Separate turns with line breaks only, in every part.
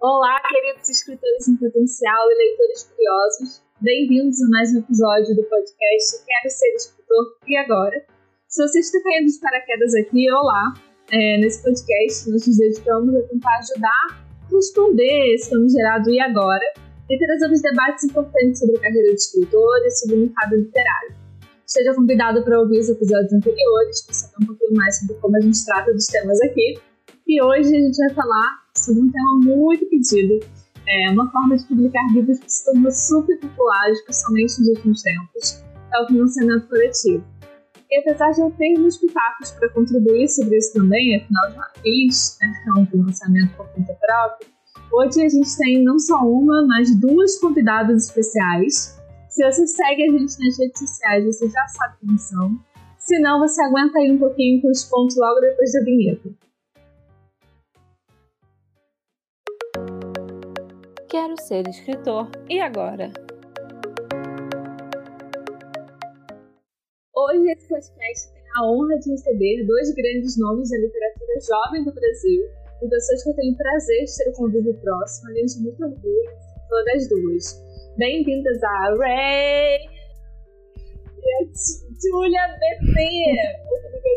Olá, queridos escritores em potencial e leitores curiosos. Bem-vindos a mais um episódio do podcast Quero Ser Escritor e Agora. Se você está caindo de paraquedas aqui, olá. É, nesse podcast, nós nos dedicamos a tentar ajudar a responder esse gerado e agora e trazemos debates importantes sobre a carreira de escritor e sobre o mercado literário. Esteja convidado para ouvir os episódios anteriores para saber um pouquinho mais sobre como a gente trata dos temas aqui. E hoje a gente vai falar sobre um tema muito pedido, é uma forma de publicar livros que se tornou super popular, especialmente nos últimos tempos, é o financiamento coletivo. E apesar de eu ter meus pitacos para contribuir sobre isso também, afinal já fiz né, um financiamento por conta própria, hoje a gente tem não só uma, mas duas convidadas especiais. Se você segue a gente nas redes sociais, você já sabe quem são. Se não, você aguenta aí um pouquinho com os pontos logo depois da vinheta.
Quero ser escritor. E agora?
Hoje esse podcast tem a honra de receber dois grandes nomes da literatura jovem do Brasil e pessoas que eu tenho o prazer de ter o convívio próximo, além de muito orgulho todas as duas. Bem-vindas a Ray e a Julia outra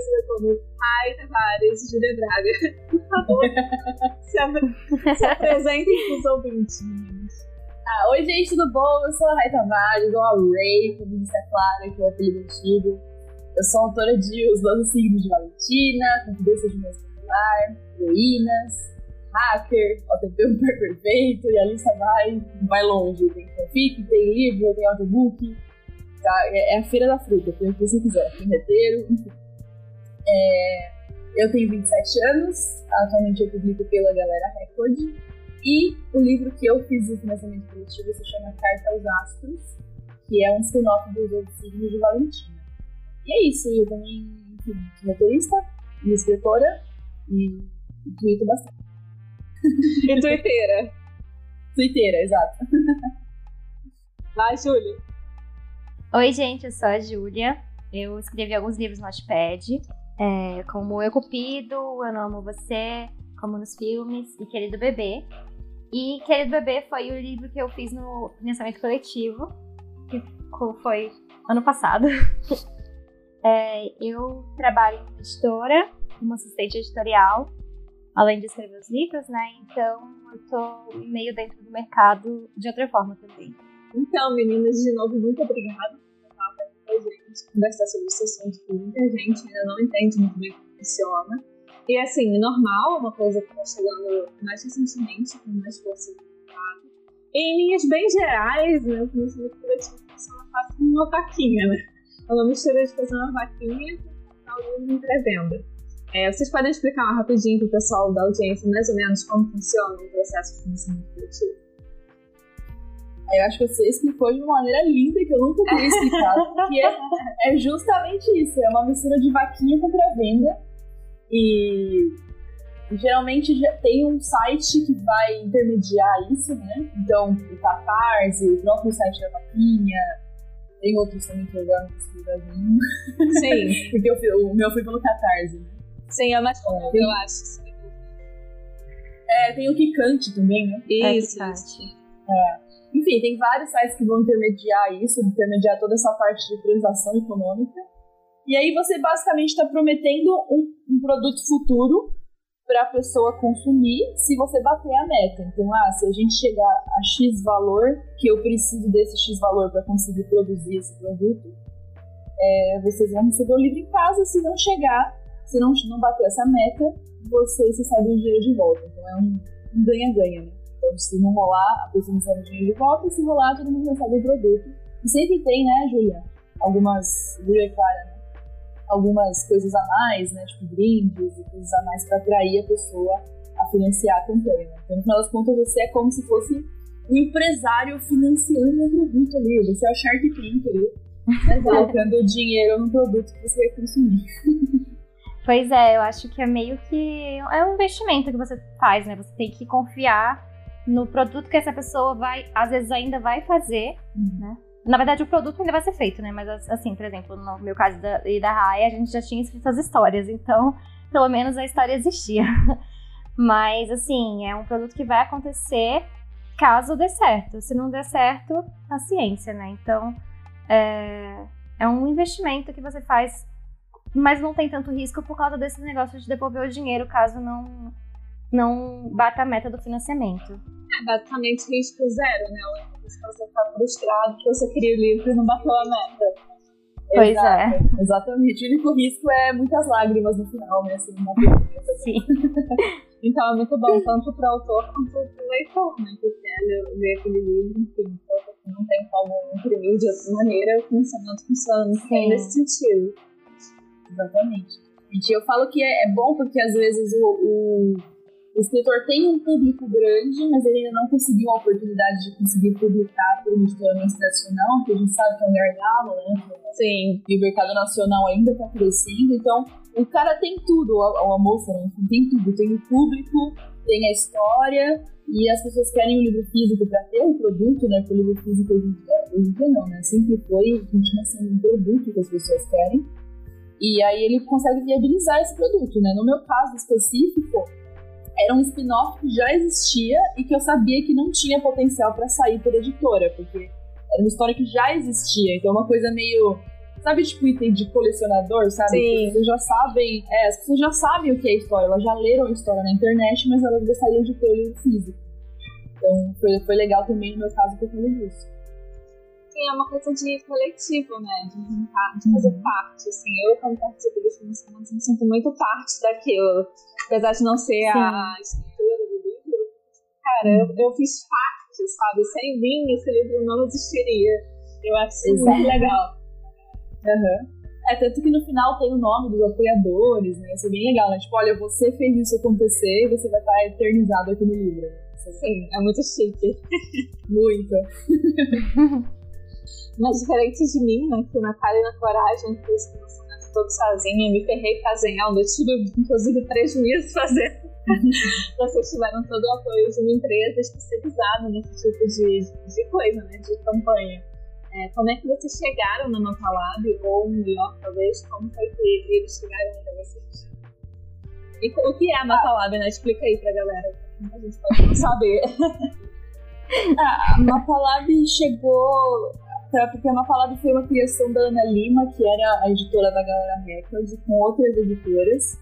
conhecida como Rai Tavares, Julia Braga. Por favor, se, ap se apresentem para os ouvintes.
Ah, oi, gente, tudo bom? Eu sou a Rai Tavares, ou a Ray, como disse a Clara, que é o apelido antigo. Eu sou autora de Os 12 Signos de Valentina, Confidência de Mês Popular, Heroínas, Hacker, OTP Par Perfeito, e a lista vai, vai longe. Tem fanfic, tem livro, tem audiobook. Tá? É, é a feira da fruta, tem o que você quiser. Tem roteiro, enfim. É, eu tenho 27 anos, atualmente eu publico pela Galera Record. E o livro que eu fiz de financiamento coletivo se chama Carta aos Astros, que é um spin-off dos outros signos de Valentina. E é isso, eu também, enfim, sou motorista e escritora e, e tweeto bastante.
e twitteira.
twitteira, exato.
Vai, Júlia.
Oi, gente, eu sou a Júlia. Eu escrevi alguns livros no Notepad, é, como Eu Cupido, Eu Não Amo Você, como nos filmes, e Querido Bebê. E Querido Bebê foi o livro que eu fiz no financiamento coletivo, que foi ano passado. É, eu trabalho em editora, como assistente editorial, além de escrever os livros, né? Então eu tô meio dentro do mercado de outra forma também.
Então, meninas, de novo, muito obrigada gente, conversar sobre esse assunto que muita gente ainda não entende muito bem como funciona. E assim, normal, uma coisa que está chegando mais recentemente, com mais força no mercado. Em linhas bem gerais, né, o financiamento coletivo funciona quase como uma vaquinha, né? É uma mistura de fazer uma vaquinha com livro em pré-venda. É, vocês podem explicar rapidinho para o pessoal da audiência mais ou menos como funciona o processo de financiamento coletivo?
Eu acho que você explicou de uma maneira linda que eu nunca tinha explicado, que é, é justamente isso, é uma mistura de vaquinha com pré-venda e geralmente já tem um site que vai intermediar isso, né? Então, o Catarse, o próprio site da vaquinha, tem outros também que eu agora não
Sim.
Porque eu, o meu foi pelo Catarse, né?
Sim, é mais comum, é, eu acho.
É, tem o Kikante também, né?
Isso.
É. Enfim, tem vários sites que vão intermediar isso, intermediar toda essa parte de transação econômica. E aí você basicamente está prometendo um, um, produto futuro para a pessoa consumir se você bater a meta. Então, ah, se a gente chegar a X valor, que eu preciso desse X valor para conseguir produzir esse produto, é, vocês vão receber o livro em casa. Se não chegar, se não, não bater essa meta, vocês recebem o dinheiro de volta. Então é um ganha-ganha, né? Então, se não rolar, a pessoa recebe o dinheiro de volta, e se rolar, todo mundo recebe o produto. E sempre tem, né, Julia? Algumas. Julia Clara, né? algumas coisas a mais, né? Tipo brindes e coisas a mais para atrair a pessoa a financiar a campanha. Então, no final das contas, você é como se fosse um empresário financiando um produto ali. Você é o Shark Tank ali, né? colocando dinheiro no produto que você vai consumir.
Pois é, eu acho que é meio que é um investimento que você faz, né? Você tem que confiar no produto que essa pessoa vai, às vezes ainda vai fazer, uhum. né? Na verdade, o produto ainda vai ser feito, né? Mas, assim, por exemplo, no meu caso e da Raya, a gente já tinha escrito as histórias, então, pelo menos a história existia. Mas, assim, é um produto que vai acontecer caso dê certo. Se não der certo, paciência, né? Então, é, é um investimento que você faz, mas não tem tanto risco por causa desse negócio de devolver o dinheiro caso não, não bata a meta do financiamento.
É basicamente risco zero, né? É você ficar frustrado que você queria o livro e não bateu a meta.
Pois
Exato,
é.
Exatamente. O único risco é muitas lágrimas no final, né? Assim, na
Sim.
Então é muito bom, tanto para o autor quanto para o leitor, né? Que quer ler, aquele livro, enfim, então, não tem como imprimir de outra maneira, o financiamento funciona muito bem nesse sentido.
Exatamente. Gente, eu falo que é, é bom porque às vezes o, o, o escritor tem um público grande, mas ele ainda não conseguiu a oportunidade de conseguir publicar por uma editora mais tradicional, que a gente sabe que é um gargalo, né?
Sim.
E o mercado nacional ainda está crescendo, então o cara tem tudo, a, a moça, né? Enfim, tem tudo. Tem o público, tem a história, e as pessoas querem o livro físico para ter o produto, né? Porque o livro físico hoje hoje em dia não, né? Sempre foi continua sendo um produto que as pessoas querem. E aí ele consegue viabilizar esse produto, né? No meu caso específico, era um spin-off que já existia e que eu sabia que não tinha potencial para sair por editora, porque era uma história que já existia, então é uma coisa meio. Sabe, tipo, item de colecionador, sabe?
Sim.
As pessoas já sabem. É, as pessoas já sabem o que é a história, elas já leram a história na internet, mas elas gostariam de ter o livro físico. Então foi, foi legal também no meu caso por causa disso.
Sim, é uma coisa de coletivo, né? De juntar, de fazer parte, assim. Eu, quando participo dos financiamentos, me sinto muito parte daquilo. Apesar de não ser a escritura do livro, cara, eu, eu fiz parte, sabe? Sem mim, esse livro não existiria. Eu acho isso muito
Exato.
legal.
Aham. É, tanto que no final tem o nome dos apoiadores, né? Isso é bem legal, né? Tipo, olha, você fez isso acontecer e você vai estar eternizado aqui no livro.
Sim, é muito chique.
Muito.
Mas diferente de mim, né? Que na cara e na coragem fiz o financiamento todo sozinha, me ferrei fazendo. Eu tive, inclusive, três meses fazendo. Vocês tiveram todo o apoio de uma empresa especializada nesse tipo de, de coisa, né? De campanha. É, como é que vocês chegaram na Mapalab, ou melhor, talvez, como foi que eles chegaram até vocês? E o que é a Mapalab, né? Explica aí pra galera. A gente pode não saber.
Ah, a Mapalab chegou. Pra, porque a Mapalab foi uma criação da Ana Lima, que era a editora da Galera Records, com outras editoras.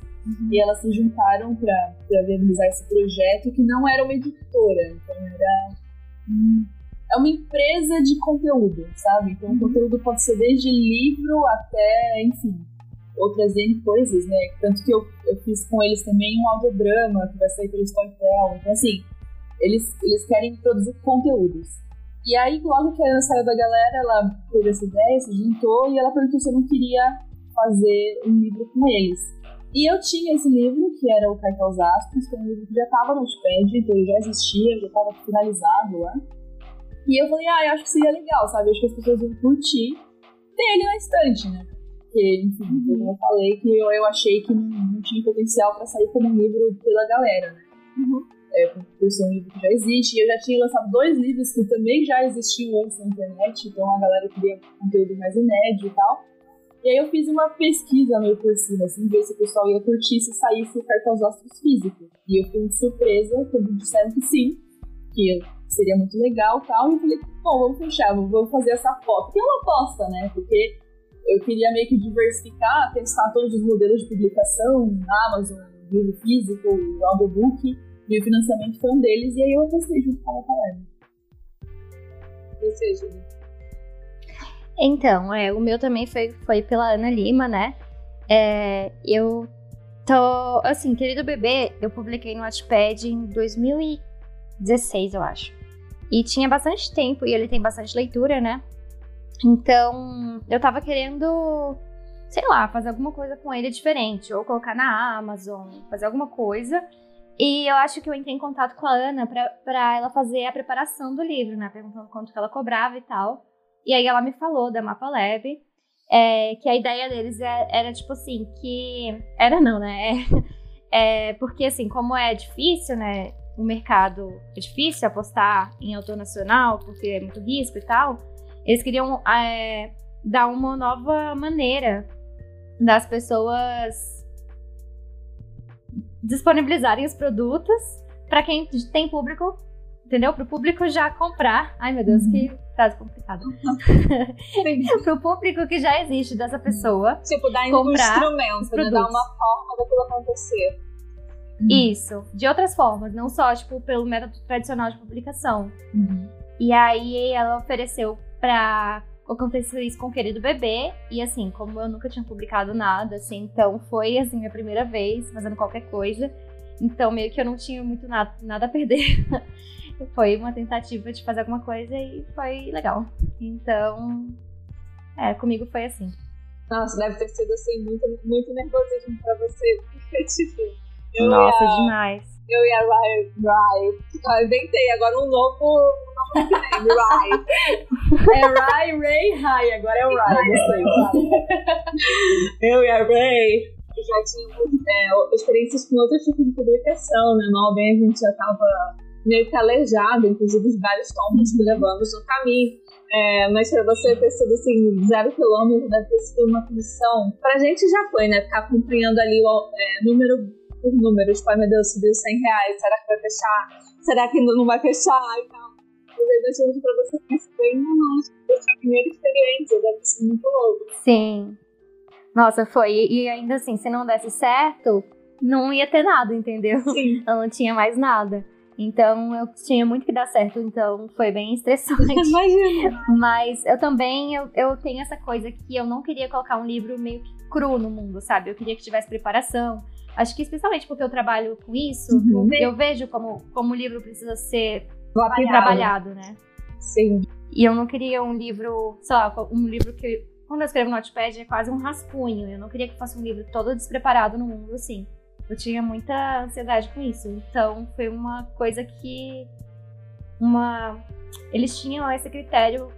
E elas se juntaram para viabilizar esse projeto, que não era uma editora, então era. hum, É uma empresa de conteúdo, sabe? Então o conteúdo pode ser desde livro até, enfim, outras N coisas, né? Tanto que eu, eu fiz com eles também um audiodrama que vai sair pelo Storytel. Então, assim, eles, eles querem produzir conteúdos. E aí, logo que a Ana saiu da galera, ela teve essa ideia, se juntou e ela perguntou se eu não queria fazer um livro com eles. E eu tinha esse livro, que era o Carta aos Astros, que é um livro que já estava no Notepad, então ele já existia, já estava finalizado lá. E eu falei, ah, eu acho que seria legal, sabe? Eu acho que as pessoas iam curtir ter ele na estante, né? Porque, enfim, como eu falei, que eu, eu achei que não, não tinha potencial para sair como um livro pela galera, né? É, por, ser um livro que já existe. E eu já tinha lançado dois livros que também já existiam antes na internet, então a galera queria conteúdo mais inédito e tal. E aí eu fiz uma pesquisa meio por cima, assim, ver se o pessoal ia curtir se saísse o astros físico. E eu de surpresa quando disseram que sim, que seria muito legal e tal. E eu falei, bom, vamos fechar, vamos fazer essa foto. Que é uma aposta, né? Porque eu queria meio que diversificar, testar todos os modelos de publicação, Amazon, livro físico, audiobook, e o financiamento foi um deles, e aí eu testei junto com a Palermo.
Ou seja,
Então, é, o meu também foi, foi pela Ana Lima, né? É, eu tô. Assim, Querido Bebê, eu publiquei no Wattpad em 2016, eu acho. E tinha bastante tempo e ele tem bastante leitura, né? Então, eu tava querendo, sei lá, fazer alguma coisa com ele diferente. Ou colocar na Amazon, fazer alguma coisa. E eu acho que eu entrei em contato com a Ana pra ela fazer a preparação do livro, né? Perguntando quanto que ela cobrava e tal. E aí ela me falou da Mapa Lab, é, que a ideia deles é- era, tipo assim, que. Era não, né? É, é, porque assim, como é difícil, né? O mercado é difícil apostar em autor nacional, porque é muito risco e tal. Eles queriam é, dar uma nova maneira das pessoas disponibilizarem os produtos para quem tem público, entendeu? Para o público já comprar. Ai, meu Deus, que frase complicada. para o público que já existe dessa pessoa.
Tipo, dar um instrumento, né? dar uma forma daquilo acontecer.
Isso, de outras formas, não só tipo pelo método tradicional de publicação. Uhum. E aí ela ofereceu para aconteceu isso com o querido bebê e assim, como eu nunca tinha publicado nada, assim, então foi assim minha primeira vez fazendo qualquer coisa. Então meio que eu não tinha muito nada, nada a perder. foi uma tentativa de fazer alguma coisa e foi legal. Então, é, comigo foi assim.
Nossa, deve ter sido assim muito muito nervosismo para você, porque tipo
eu Nossa, a, demais.
Eu e a Rai. Rai. Eu inventei agora um novo, Rai.
é Rai, Ray, Rai. Agora é o Rai, gostei.
eu e a Ray já tínhamos é, experiências com outros tipos de publicação, né? No bem a gente já estava meio que aleijado, inclusive os vários tombos que levamos no caminho. É, mas para você ter sido assim, zero quilômetro, deve ter sido uma missão. Pra gente já foi, né? Ficar acompanhando ali o é, número por números. Tipo, ai meu Deus, subiu 100 reais. Será que vai fechar? Será que ainda não vai fechar? E tal. Mas deixamos pra você pensar bem, não, a primeira experiência deve ser muito louco.
Sim. Nossa, foi. E ainda assim, se não desse certo, não ia ter nada, entendeu?
Sim.
Eu não tinha mais nada. Então eu tinha muito que dar certo, então foi bem estressante.
Imagina.
Mas eu também eu, eu tenho essa coisa que eu não queria colocar um livro meio que cru no mundo, sabe? Eu queria que tivesse preparação. Acho que especialmente porque eu trabalho com isso, uhum. eu vejo como, como o livro precisa ser trabalhado. trabalhado, né?
Sim.
E eu não queria um livro, sei lá, um livro que. Quando eu escrevo no Notepad é quase um rascunho. Eu não queria que fosse um livro todo despreparado no mundo, assim. Eu tinha muita ansiedade com isso. Então foi uma coisa que. Uma. Eles tinham esse critério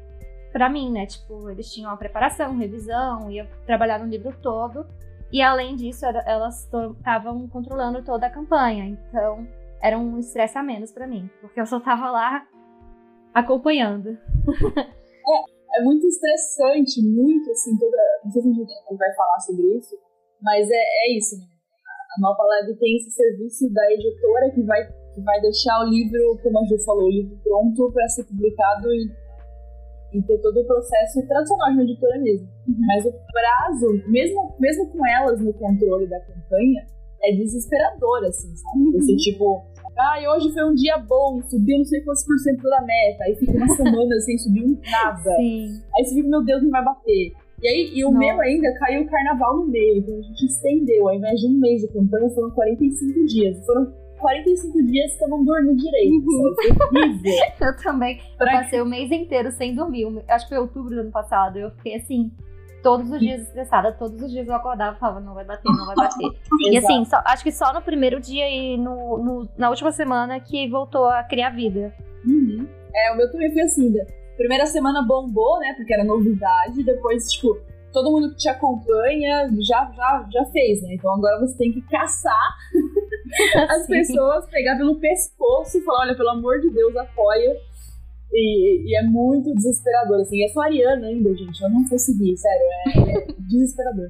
para mim, né? Tipo, eles tinham a preparação, revisão, ia trabalhar no livro todo. E além disso, elas estavam controlando toda a campanha. Então, era um estresse a menos para mim, porque eu só tava lá acompanhando.
é, é muito estressante, muito assim, toda. Não sei se a gente vai falar sobre isso, mas é, é isso, né? A Malpa Lab tem esse serviço da editora que vai, que vai deixar o livro, como a Ju falou, o livro pronto para ser publicado e e ter todo o processo tradicional de uma editora mesmo. Uhum. Mas o prazo, mesmo, mesmo com elas no controle da campanha, é desesperador, assim, sabe? Uhum. Você, tipo, ah, hoje foi um dia bom, subiu não sei quantos por cento da meta, aí fica uma semana sem subir nada.
Sim.
Aí você fica, meu Deus, não vai bater. E aí, e o Nossa. meu ainda caiu o carnaval no meio, então a gente estendeu, ao invés de um mês de campanha, foram 45 dias. Foram 45 dias que eu não dormi direito. Uhum.
eu também. Eu passei o mês inteiro sem dormir. Acho que foi outubro do ano passado. Eu fiquei assim, todos os dias estressada. Todos os dias eu acordava e falava, não vai bater, não vai bater. e assim, só, acho que só no primeiro dia e no, no, na última semana que voltou a criar vida.
Uhum. É, o meu também foi assim. Da primeira semana bombou, né? Porque era novidade. Depois, tipo, todo mundo que te acompanha já, já, já fez, né? Então agora você tem que caçar as pessoas, pegar pelo pescoço e falar, olha, pelo amor de Deus, apoia. E, e, é muito desesperador, assim. Eu sou ariana ainda, gente. Eu não consegui, sério. É, é desesperador.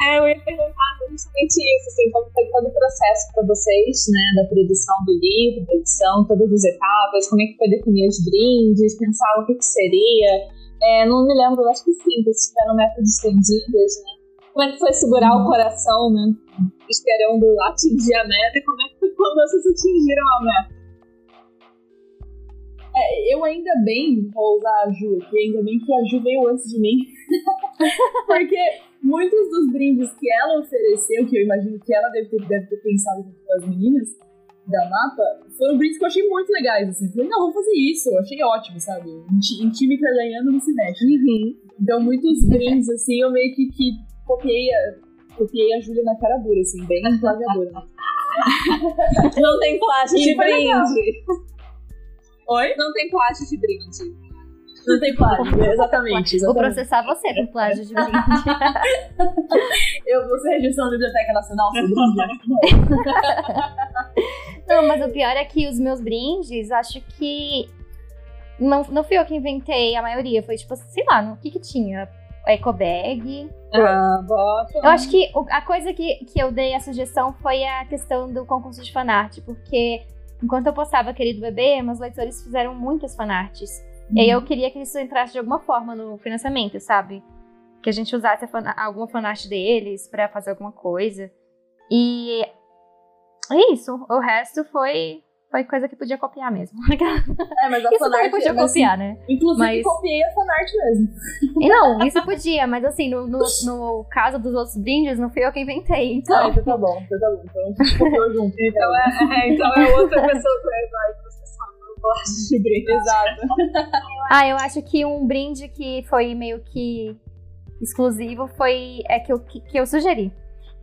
É, eu ia perguntar justamente isso, assim, como foi todo o processo para vocês, né, da produção do livro, da edição, todas as etapas, como é que foi definir os brindes, pensar o que, que seria, é, não me lembro, acho que sim, que tiveram metas estendidas, né? Como é que foi segurar o coração, né? Esperando atingir a meta e como é que foi quando vocês atingiram a meta?
É, eu ainda bem, vou usar a Ju aqui, ainda bem que a Ju veio antes de mim. Porque muitos dos brindes que ela ofereceu, que eu imagino que ela deve ter, deve ter pensado junto com as meninas, da mapa foram brindes que eu achei muito legais, assim. Falei, não, vamos fazer isso. Eu achei ótimo, sabe? Em time ganhando não se mexe.
Uhum.
Então, muitos brindes, assim, eu meio que, que copiei, a, copiei a Júlia na cara dura, assim, bem plagiadora.
não tem plástico de brinde.
Oi?
Não tem plástico de brinde.
Não tem plágio, exatamente, exatamente.
Vou processar você por plágio de brinde.
eu vou ser registrado na Biblioteca Nacional
Não, mas o pior é que os meus brindes, acho que. Não, não fui eu que inventei a maioria. Foi tipo, sei lá, o que que tinha? eco bag.
Ah, bota.
Eu acho que a coisa que, que eu dei a sugestão foi a questão do concurso de fanart, porque enquanto eu postava Querido Bebê, meus leitores fizeram muitas fanarts. E aí eu queria que isso entrasse de alguma forma no financiamento, sabe? Que a gente usasse a fan- alguma fanart deles pra fazer alguma coisa. E é isso. O resto foi, foi coisa que podia copiar mesmo.
É, mas a
isso também
fanart...
podia copiar, né?
Inclusive,
Mas-
copiei a fanart mesmo.
E não, isso podia, mas assim, no, no, no caso dos outros brindes, não fui eu que inventei.
Ah,
Então,
então tá bom, então tá bom. Então a gente copiou junto.
Então é, é, então é outra pessoa que vai de brinde.
Exato.
Ah, eu acho que um brinde que foi meio que exclusivo foi é que eu, que, que eu sugeri.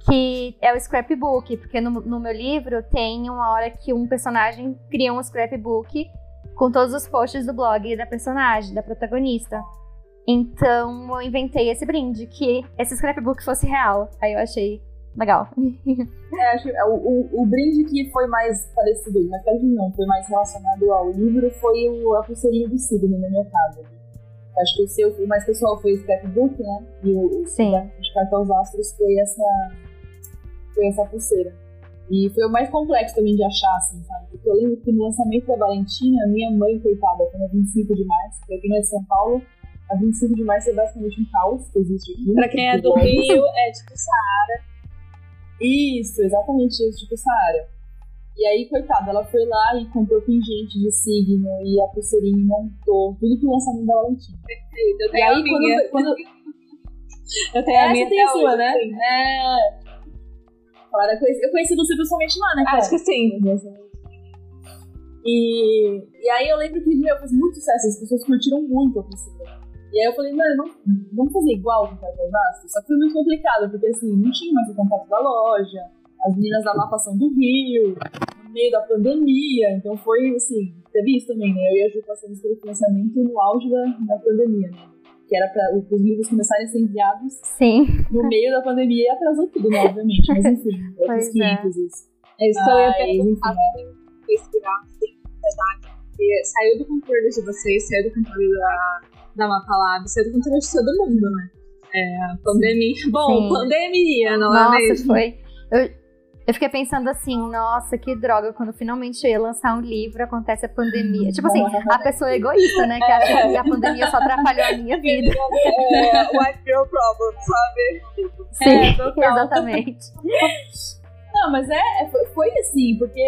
Que é o scrapbook, porque no, no meu livro tem uma hora que um personagem cria um scrapbook com todos os posts do blog da personagem, da protagonista. Então eu inventei esse brinde, que esse scrapbook fosse real. Aí eu achei legal.
É, acho que o, o, o brinde que foi mais parecido, mas parecido não, foi mais relacionado ao livro foi o, a pulseirinha do signo, no meu caso. Acho que o seu, o mais pessoal foi o scrapbook, né? E o, o
Sim.
da- de cartão aos astros foi essa, foi essa pulseira. E foi o mais complexo também de achar, assim, sabe? Porque eu lembro que no lançamento da Valentina, minha mãe, coitada, foi na 25 de março, pra quem é de São Paulo, a 25 de março é basicamente um caos que existe aqui.
Pra quem é do
Bom.
Rio, é tipo Saara.
Isso, exatamente isso, tipo Saara. E aí, coitada, ela foi lá e comprou pingente de signo e a pulseirinha e montou tudo pro lançamento da Valentina.
Eu
E
tenho
aí,
a minha.
quando, quando,
Eu tenho a minha
tem a sua, né?
sim.
É. Claro, eu conheci, você pessoalmente lá, né?
Acho
cara?
que sim.
E, e aí eu lembro que, meu, fez muito sucesso, as pessoas curtiram muito a pulseira. E aí eu falei, mano, vamos, vamos fazer igual com o Cartão Vasco? Só que foi muito complicado, porque assim, não tinha mais o contato da loja, as meninas da Lapa são do Rio, no meio da pandemia, então foi assim, teve isso também, né? Eu e a Ju passamos pelo financiamento no auge da, da pandemia, né? Que era para os livros começarem a ser enviados
Sim.
no meio da pandemia e atrasou tudo, né? Obviamente, mas enfim, outros
Pois é.
500 isso.
É isso que eu ia perguntar.
enfim,
respirar assim. Porque saiu do controle de vocês, saiu do controle da, da Mapa Lab, saiu do controle de todo mundo, né? É, a pandemia. Bom,
Sim.
pandemia, não é
Nossa,
mesmo?
foi. Eu, eu fiquei pensando assim, nossa, que droga, quando finalmente eu ia lançar um livro, acontece a pandemia. Tipo assim, a pessoa é egoísta, né? Que acha que a pandemia só atrapalhou a minha vida.
É, white girl problem, sabe?
Sim,
É,
exatamente.
Não, mas é, é- foi, assim, porque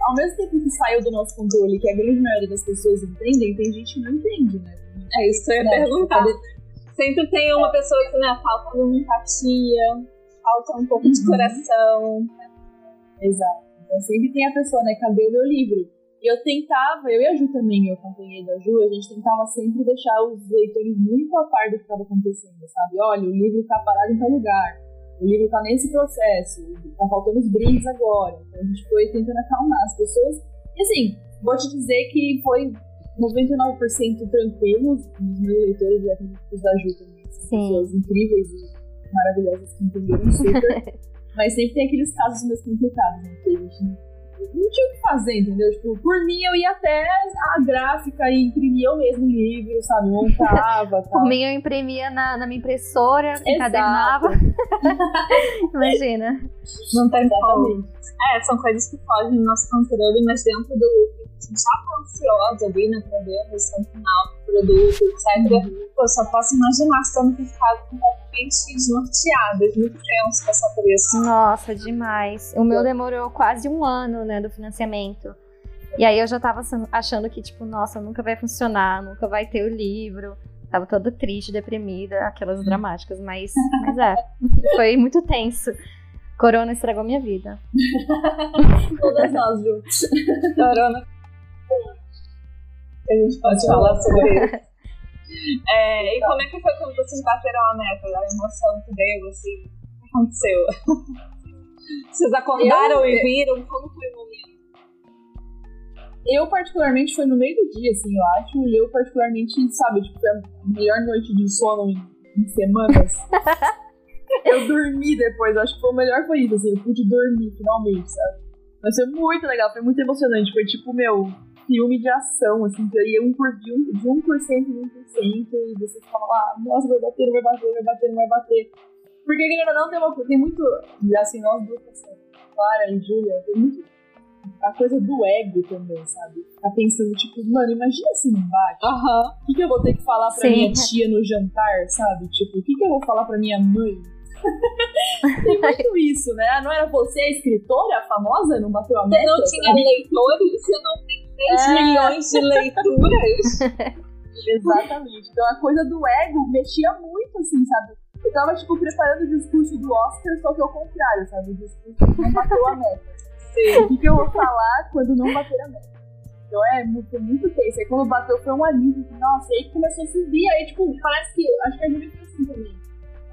ao mesmo tempo que saiu do nosso controle, que a grande maioria das pessoas entendem, tem gente que não entende, né?
É isso que eu ia
Né,
perguntar. Sempre tem uma pessoa que, né, falta uma empatia, falta um pouco de
Uhum.
coração.
Exato. Então sempre tem a pessoa, né? Cadê o meu livro? E eu tentava, eu e a Ju também, eu acompanhei da Ju, a gente tentava sempre deixar os leitores muito a par do que estava acontecendo, sabe? Olha, o livro tá parado em tal lugar, o livro tá nesse processo, tá faltando os brindes agora. Então a gente foi tentando acalmar as pessoas. E assim, vou te dizer que foi 99% tranquilos, os meus leitores e acredito que os da Ju também.
Sim.
pessoas incríveis e maravilhosas que entenderam super. Mas sempre tem aqueles casos mais complicados, né? Que a gente não, tinha o que fazer, entendeu? Tipo, por mim eu ia até a gráfica e imprimia eu mesmo o livro, sabe? Montava tal.
Por mim, eu imprimia na, na minha impressora, encadernava. Imagina.
Não tem como.
Exatamente.
É, são coisas que fogem do nosso controle, mas dentro do a gente já tá ansiosa ali, né, pra ver a versão final do produto, etc. Pô, só posso imaginar se eu não ter ficado completamente desnorteada, muito tenso passar por isso.
Nossa, demais. O meu demorou quase um ano, né, do financiamento. E aí eu já tava achando que, tipo, nossa, nunca vai funcionar, nunca vai ter o livro. Tava toda triste, deprimida, aquelas dramáticas, mas, mas é. Foi muito tenso. Corona estragou minha vida.
Todas nós, Ju.
Corona. A gente pode falar sobre isso. É, e como é que foi quando vocês bateram a meta? A emoção que deu, assim, o que aconteceu? Vocês acordaram
Eu-
e viram? Como foi o momento?
Eu, particularmente, foi no meio do dia, assim, eu acho. E eu, particularmente, sabe, tipo, foi a melhor noite de sono em, em semanas. Eu dormi depois, acho que foi o melhor foi isso, assim, eu pude dormir finalmente, sabe? Mas foi muito legal, foi muito emocionante. Foi tipo, meu, filme de ação, assim, que ia um por, de, um, de 1% em 1%, e você fala lá, nossa, vai bater, vai bater, vai bater, vai bater. Porque, querendo ou não, tem, uma, tem muito, assim, nós duas, assim, Clara e Júlia, tem muito a coisa do ego também, sabe? Tá pensando, tipo, mano, imagina se não bate.
Aham.
O que, que eu vou ter que falar pra
Sim.
minha tia no jantar, sabe? Tipo, o que, que eu vou falar pra minha mãe? Tem muito isso, né? Não era você a escritora, famosa, não bateu a
Você
meta?
não tinha leitores? Você não tem 3
É.
milhões de leituras?
Exatamente. Então a coisa do ego mexia muito, assim, sabe? Eu tava, tipo, preparando o discurso do Oscar, só que ao contrário, sabe? O discurso não bateu a meta. O que, que eu vou falar quando não bater a meta? Então é muito, muito tenso. Aí quando bateu foi um alívio. Nossa, e aí começou a subir. Aí, tipo, parece que. Acho que a gente foi assim também.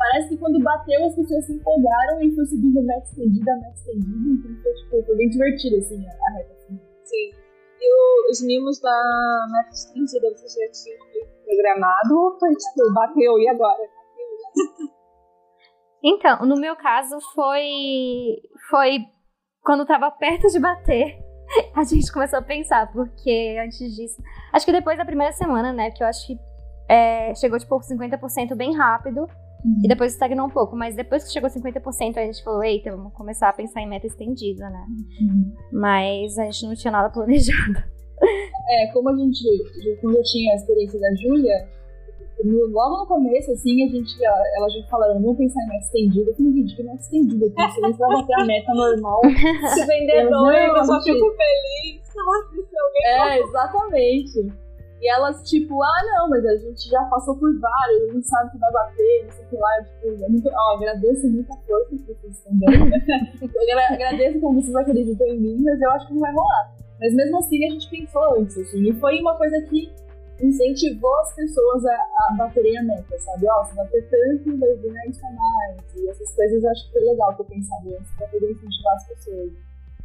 Parece que quando bateu as pessoas se empolgaram e foi subindo a meta estendida, a meta estendida. Então foi, tipo, foi bem divertido, assim, a, a reta. Assim.
Sim. E o- os mimos da meta estendida, vocês já tinham programado ou foi tipo, bateu e agora?
Então, no meu caso foi foi quando tava perto de bater, a gente começou a pensar, porque antes disso, acho que depois da primeira semana, né, que eu acho que é, chegou tipo 50% bem rápido e depois estagnou um pouco, mas depois que chegou 50%, a gente falou, eita, vamos começar a pensar em meta estendida, né? Mas a gente não tinha nada planejado.
É, como a gente, quando eu tinha a experiência da Júlia, no- logo no começo, assim, a gente, ela, ela já falando, vamos pensar em meta estendida. Eu falei, gente, que meta estendida? Porque se a gente vai bater a meta normal.
Se vender dois, eu só
gente.
fico feliz. Nossa, se alguém
é, exatamente. E elas, tipo, ah, não, mas a gente já passou por vários, a gente sabe que vai bater, não sei o que lá. Tipo, é muito, ó, agradeço muita força que vocês estão dando, né? Agradeço como vocês acreditam em mim, mas eu acho que não vai rolar. Mas mesmo assim, a gente pensou antes, assim, e foi uma coisa que incentivou as pessoas a, a baterem a meta, sabe? Ó, se bater tanto, vai ganhar isso a mais. E essas coisas eu acho que foi legal ter pensado antes, pra poder incentivar as pessoas.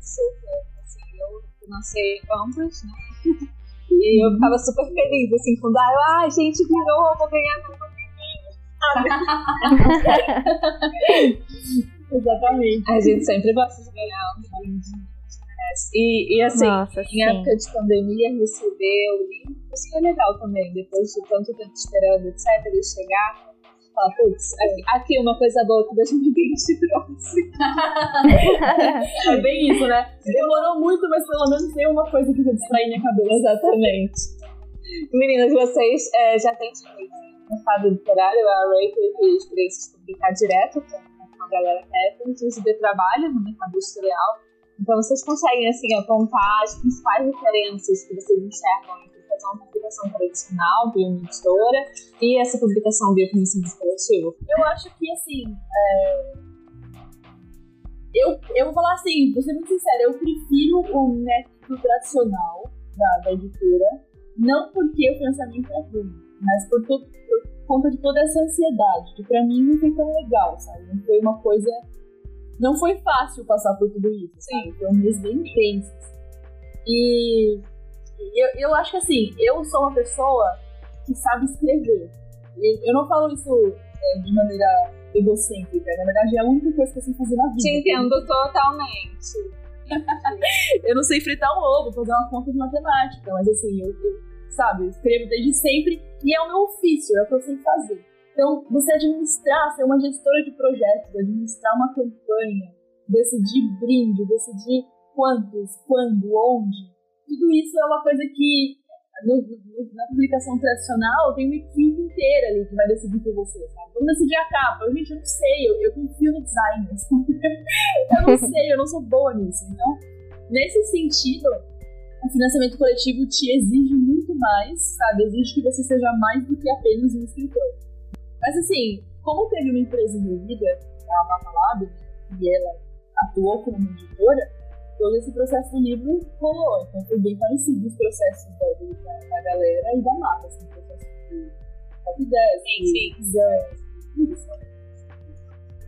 super, assim, eu lancei ambas, né? E eu ficava super feliz, assim, quando, ah, ai, gente, virou, eu vou ganhar meu
Exatamente.
A gente sempre gosta de ganhar um brinde. E, e assim,
Nossa,
em época de pandemia, receber o livro, isso foi legal também. Depois de tanto tempo esperando, etc., ele chegar, falar, putz, aqui, uma coisa boa que 2020 trouxe.
É bem isso, né? Demorou muito, mas pelo menos tem uma coisa que vai distrair minha cabeça.
Exatamente. Meninas, vocês é, já têm no mercado literário, a Ray teve experiência de publicar direto com, a galera técnica, inclusive trabalha no mercado editorial. Então vocês conseguem assim apontar as principais diferenças que vocês enxergam entre fazer uma publicação tradicional uma editora e essa publicação via coletivo.
Eu acho que, assim, é, eu, eu vou falar assim, vou ser muito sincera, eu prefiro o método tradicional da, da editora, não porque o financiamento é ruim, mas por, por conta de toda essa ansiedade, que pra mim não foi tão legal, sabe? Não foi uma coisa. Não foi fácil passar por tudo isso, sabe? Foi um mês bem intenso. E eu, eu acho que assim, eu sou uma pessoa que sabe escrever. E eu não falo isso é, de maneira egocêntrica, na verdade é a única coisa que eu sei fazer na vida.
Te entendo totalmente.
Eu não sei fritar um ovo, fazer uma conta de matemática, mas assim, eu, eu, sabe, eu escrevo desde sempre e é o meu ofício, é o que eu sei fazer. Então, você administrar, ser uma gestora de projetos, administrar uma campanha, decidir brinde, decidir quantos, quando, onde, tudo isso é uma coisa que no- no- na publicação tradicional tem uma equipe inteira ali que vai decidir por você, sabe? Vamos decidir a capa. Eu, gente, eu não sei, eu, eu confio no designer. eu não sei, eu não sou boa nisso. Então, nesse sentido, o financiamento coletivo te exige muito mais, sabe? Exige que você seja mais do que apenas um escritor. Mas assim, como teve uma empresa envolvida, a Mapa Lab, e ela atuou como editora, todo esse processo do livro rolou. Então foi bem parecido os processos da, da, da galera e da Mapa, assim, o processo de top 10,
Sim,
de
sim.
exames, tudo isso.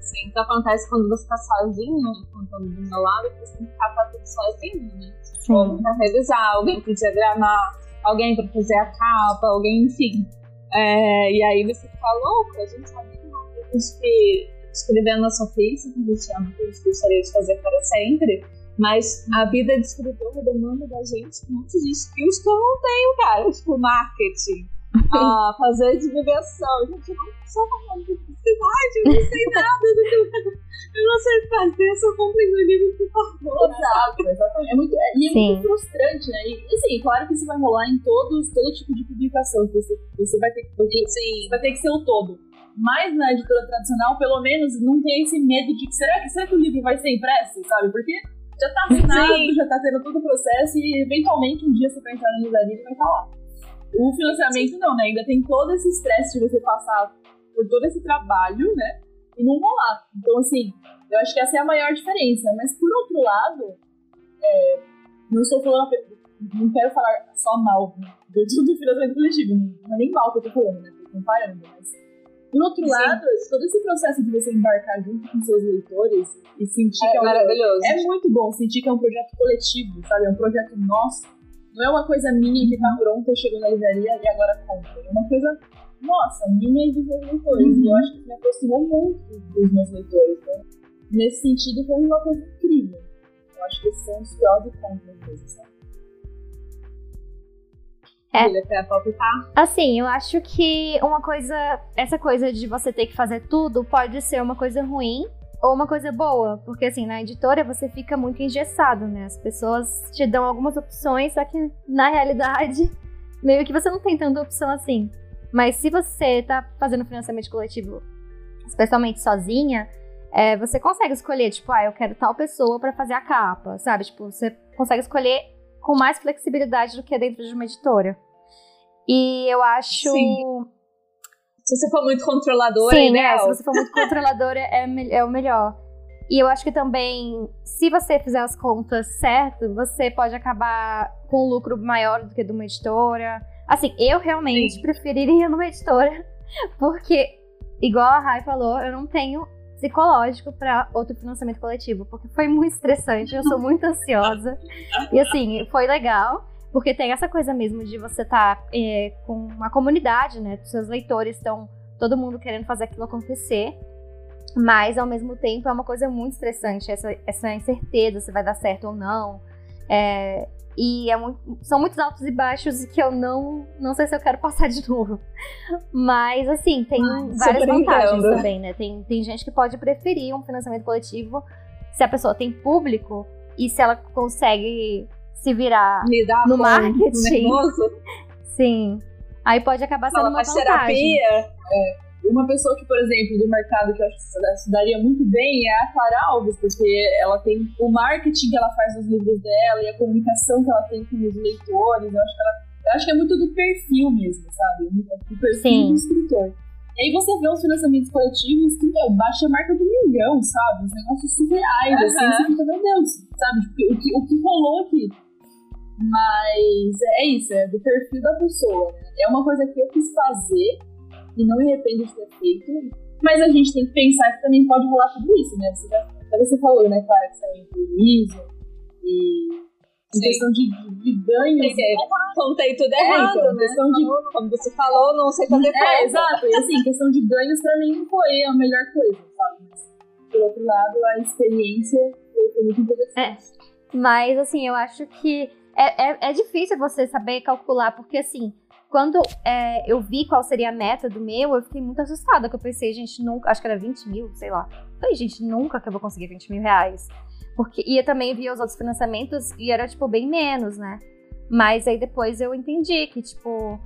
Sim, que acontece quando você tá sozinho, contando do meu lado, que você tem que ficar tudo sozinho, né? Alguém pra revisar, alguém pra diagramar, alguém pra fazer a capa, alguém, enfim. É, e aí você fica louco, a gente sabe que não. A gente escrevendo nossa ofício, que a gente ama, que a gente gostaria de fazer para sempre. Mas a vida de escritor demanda da gente um monte de skills que eu não tenho, cara. Tipo, marketing, a fazer divulgação. Gente, eu não sou falando de publicidade, eu não sei nada do que eu, eu não sei fazer, só comprei meu livro, por favor.
Exato, exatamente. É muito, é, e é Sim. muito frustrante, né? E assim, claro que isso vai rolar em todos, todo tipo de publicação. Que você, você vai ter que. Você, Sim. vai ter que ser o todo. Mas na editora tradicional, pelo menos, não tem esse medo de que será que, será que o livro vai ser impresso, sabe? Porque já tá Sim. já tá tendo todo o processo e eventualmente um dia você vai entrar na livraria e vai estar tá lá. O financiamento não, né? Ainda tem todo esse estresse de você passar por todo esse trabalho, né? E não rolar. Então, assim, eu acho que essa é a maior diferença. Mas, por outro lado, é, não estou falando. Não quero falar só mal do, do financiamento coletivo. Não é nem mal que eu tô falando, né? Tô comparando. Mas, por outro Sim. lado, todo esse processo de você embarcar junto com seus leitores e sentir
é
que é
um. Maravilhoso.
É muito bom sentir que é um projeto coletivo, sabe? É um projeto nosso não é uma coisa minha que tá pronta, chegou na livraria e agora compra. É uma coisa nossa, minha e dos meus leitores. Uhum. E eu acho que me aproximou muito dos meus leitores. Né? Nesse sentido, foi uma coisa incrível. Eu acho que são os prós e contras vezes,
É. Assim, eu acho que uma coisa, essa coisa de você ter que fazer tudo pode ser uma coisa ruim ou uma coisa boa, porque assim, na editora você fica muito engessado, né? As pessoas te dão algumas opções, só que na realidade, meio que você não tem tanta opção assim. Mas se você tá fazendo financiamento coletivo, especialmente sozinha, é, você consegue escolher, tipo, ah, eu quero tal pessoa para fazer a capa, sabe? Tipo, você consegue escolher com mais flexibilidade do que dentro de uma editora. E eu acho.
Sim se você for muito controladora,
Sim,
é,
é se você for muito controladora, é, é o melhor. E eu acho que também, se você fizer as contas certo, você pode acabar com um lucro maior do que de uma editora. Assim, eu realmente Sim. preferiria numa editora, porque, igual a Rai falou, eu não tenho psicológico para outro financiamento coletivo, porque foi muito estressante, eu sou muito ansiosa. E assim, foi legal. Porque tem essa coisa mesmo de você estar tá, é, com uma comunidade, né? Seus leitores estão todo mundo querendo fazer aquilo acontecer. Mas ao mesmo tempo é uma coisa muito estressante, essa, essa incerteza se vai dar certo ou não. É, e é muito, são muitos altos e baixos que eu não, não sei se eu quero passar de novo. Mas, assim, tem ah, várias vantagens também, né? Tem, tem gente que pode preferir um financiamento coletivo se a pessoa tem público e se ela consegue se virar no marketing. Sim. Aí pode acabar sendo uma vantagem.
terapia. É. Uma pessoa que, por exemplo, do mercado que eu acho que se daria muito bem é a Clara Alves, porque ela tem o marketing que ela faz nos livros dela e a comunicação que ela tem com os leitores. Eu acho que, ela, eu acho que é muito do perfil mesmo, sabe? Do perfil Sim. do escritor. E aí você vê os financiamentos coletivos que, meu, baixa a marca do milhão, sabe? Os negócios surreais, uhum. assim, você fica, meu Deus, sabe? O que, o que rolou aqui? Mas é isso, é do perfil da pessoa. Né? É uma coisa que eu quis fazer e não me arrependo de ter feito. Mas a gente tem que pensar que também pode rolar tudo isso, né? Você, já, você falou, né, Clara, que também prejuízo e em questão de, de, de ganhos.
É, contei tudo é, errado, então, né? Questão de, como você falou, não sei fazer
É, exato. E assim, questão de ganhos pra mim não foi a melhor coisa, sabe? Mas, por outro lado, a experiência foi muito interessante.
É. Mas, assim, eu acho que é, é, é difícil você saber calcular, porque assim, quando é, eu vi qual seria a meta do meu, eu fiquei muito assustada, que eu pensei, gente, nunca, acho que era 20 mil, sei lá. Falei, gente, nunca que eu vou conseguir 20 mil reais. Porque, e eu também vi os outros financiamentos e era, tipo, bem menos, né? Mas aí depois eu entendi que, tipo,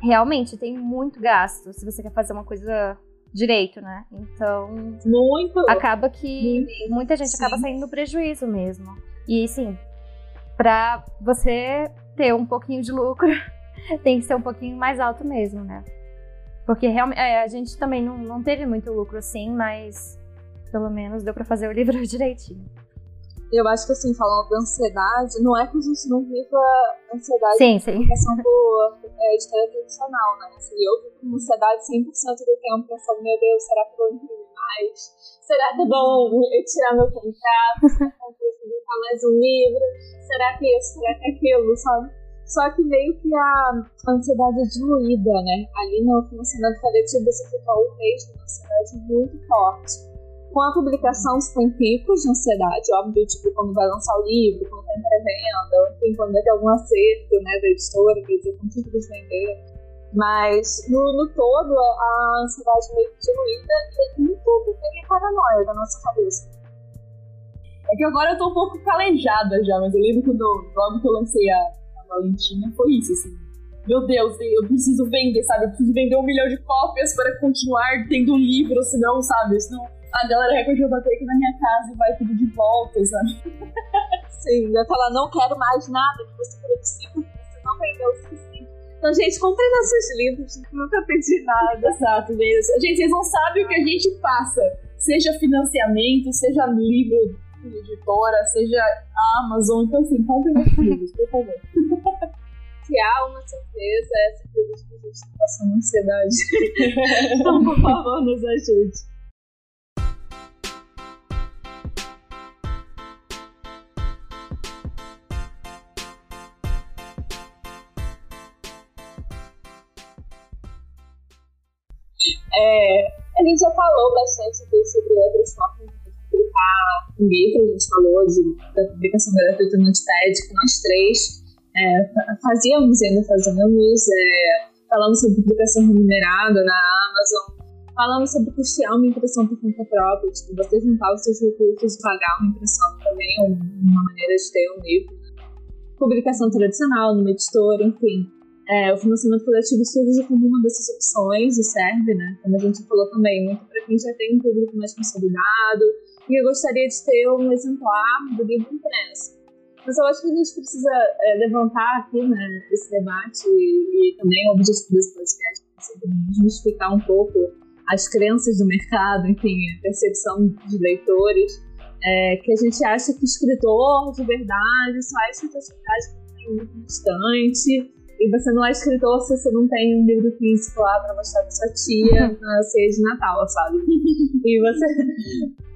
realmente tem muito gasto se você quer fazer uma coisa direito, né? Então.
Muito!
Acaba que muito, muita gente sim. acaba saindo no prejuízo mesmo. E, sim, para você ter um pouquinho de lucro, tem que ser um pouquinho mais alto mesmo, né? Porque realmente é, a gente também não, não teve muito lucro assim, mas pelo menos deu para fazer o livro direitinho.
Eu acho que assim, falando da ansiedade, não é que a gente não viva ansiedade
sim, sim.
por é, história tradicional, né? Assim, eu vivo com ansiedade 100% do tempo, pensando, meu Deus, será que eu vou imprimir mais? Será que é bom eu tirar meu contrato? Publicar mais um livro? será que isso, será que aquilo, sabe? Só que meio que a ansiedade é diluída, né? Ali no financiamento coletivo você fica um mês de uma ansiedade muito forte. com a publicação você tem picos de ansiedade, óbvio, tipo, quando vai lançar o livro, quando tá em pré-venda, enfim, quando vai ter algum acerto, né, da editora, quer dizer, com título de vender. Mas, no, no todo, a ansiedade meio que diluída e muito tem a paranoia da nossa cabeça.
É que agora eu tô um pouco calejada já, mas eu lembro quando, logo que eu lancei a, a Valentina, foi isso, assim. Meu Deus, eu preciso vender, sabe? Eu preciso vender um milhão de cópias para continuar tendo um livro, senão, sabe? Senão a galera recorde vai bater aqui na minha casa e vai tudo de volta, sabe?
Sim, vai falar, não quero mais nada que você produziu, você não vendeu o suficiente. Então, gente, comprem nossos livros, nunca pedi nada.
Exato, mesmo. Gente, vocês não sabem o que a gente passa. Seja financiamento, seja livro editora, seja Amazon. Então, assim, comprem nossos livros, por favor.
Se há uma certeza, é a certeza de que a gente está passando ansiedade. então, por favor, nos ajude. É, a gente já falou bastante sobre outras formas de publicar livro, a gente falou de, da publicação gratuita no Notepad, que nós três é, fazíamos e ainda fazemos, é, falamos sobre publicação remunerada na Amazon, falamos sobre custear uma impressão por conta própria, tipo, você juntar os seus recursos e pagar uma impressão também, uma maneira de ter um livro. Publicação tradicional numa editora, enfim. É, o financiamento coletivo surge como uma dessas opções e serve, né? Como a gente falou também, muito para quem já tem um público mais consolidado e eu gostaria de ter um exemplar do livro impresso. Mas eu acho que a gente precisa é, levantar aqui né, esse debate e, e também o objetivo desse podcast é desmistificar um pouco as crenças do mercado, enfim, a percepção de leitores, é, que a gente acha que escritor de verdade só é escritor de verdade que tem muito distante e você não é escritor se você não tem um livro físico lá pra mostrar pra sua tia na ceia de Natal, sabe? E você,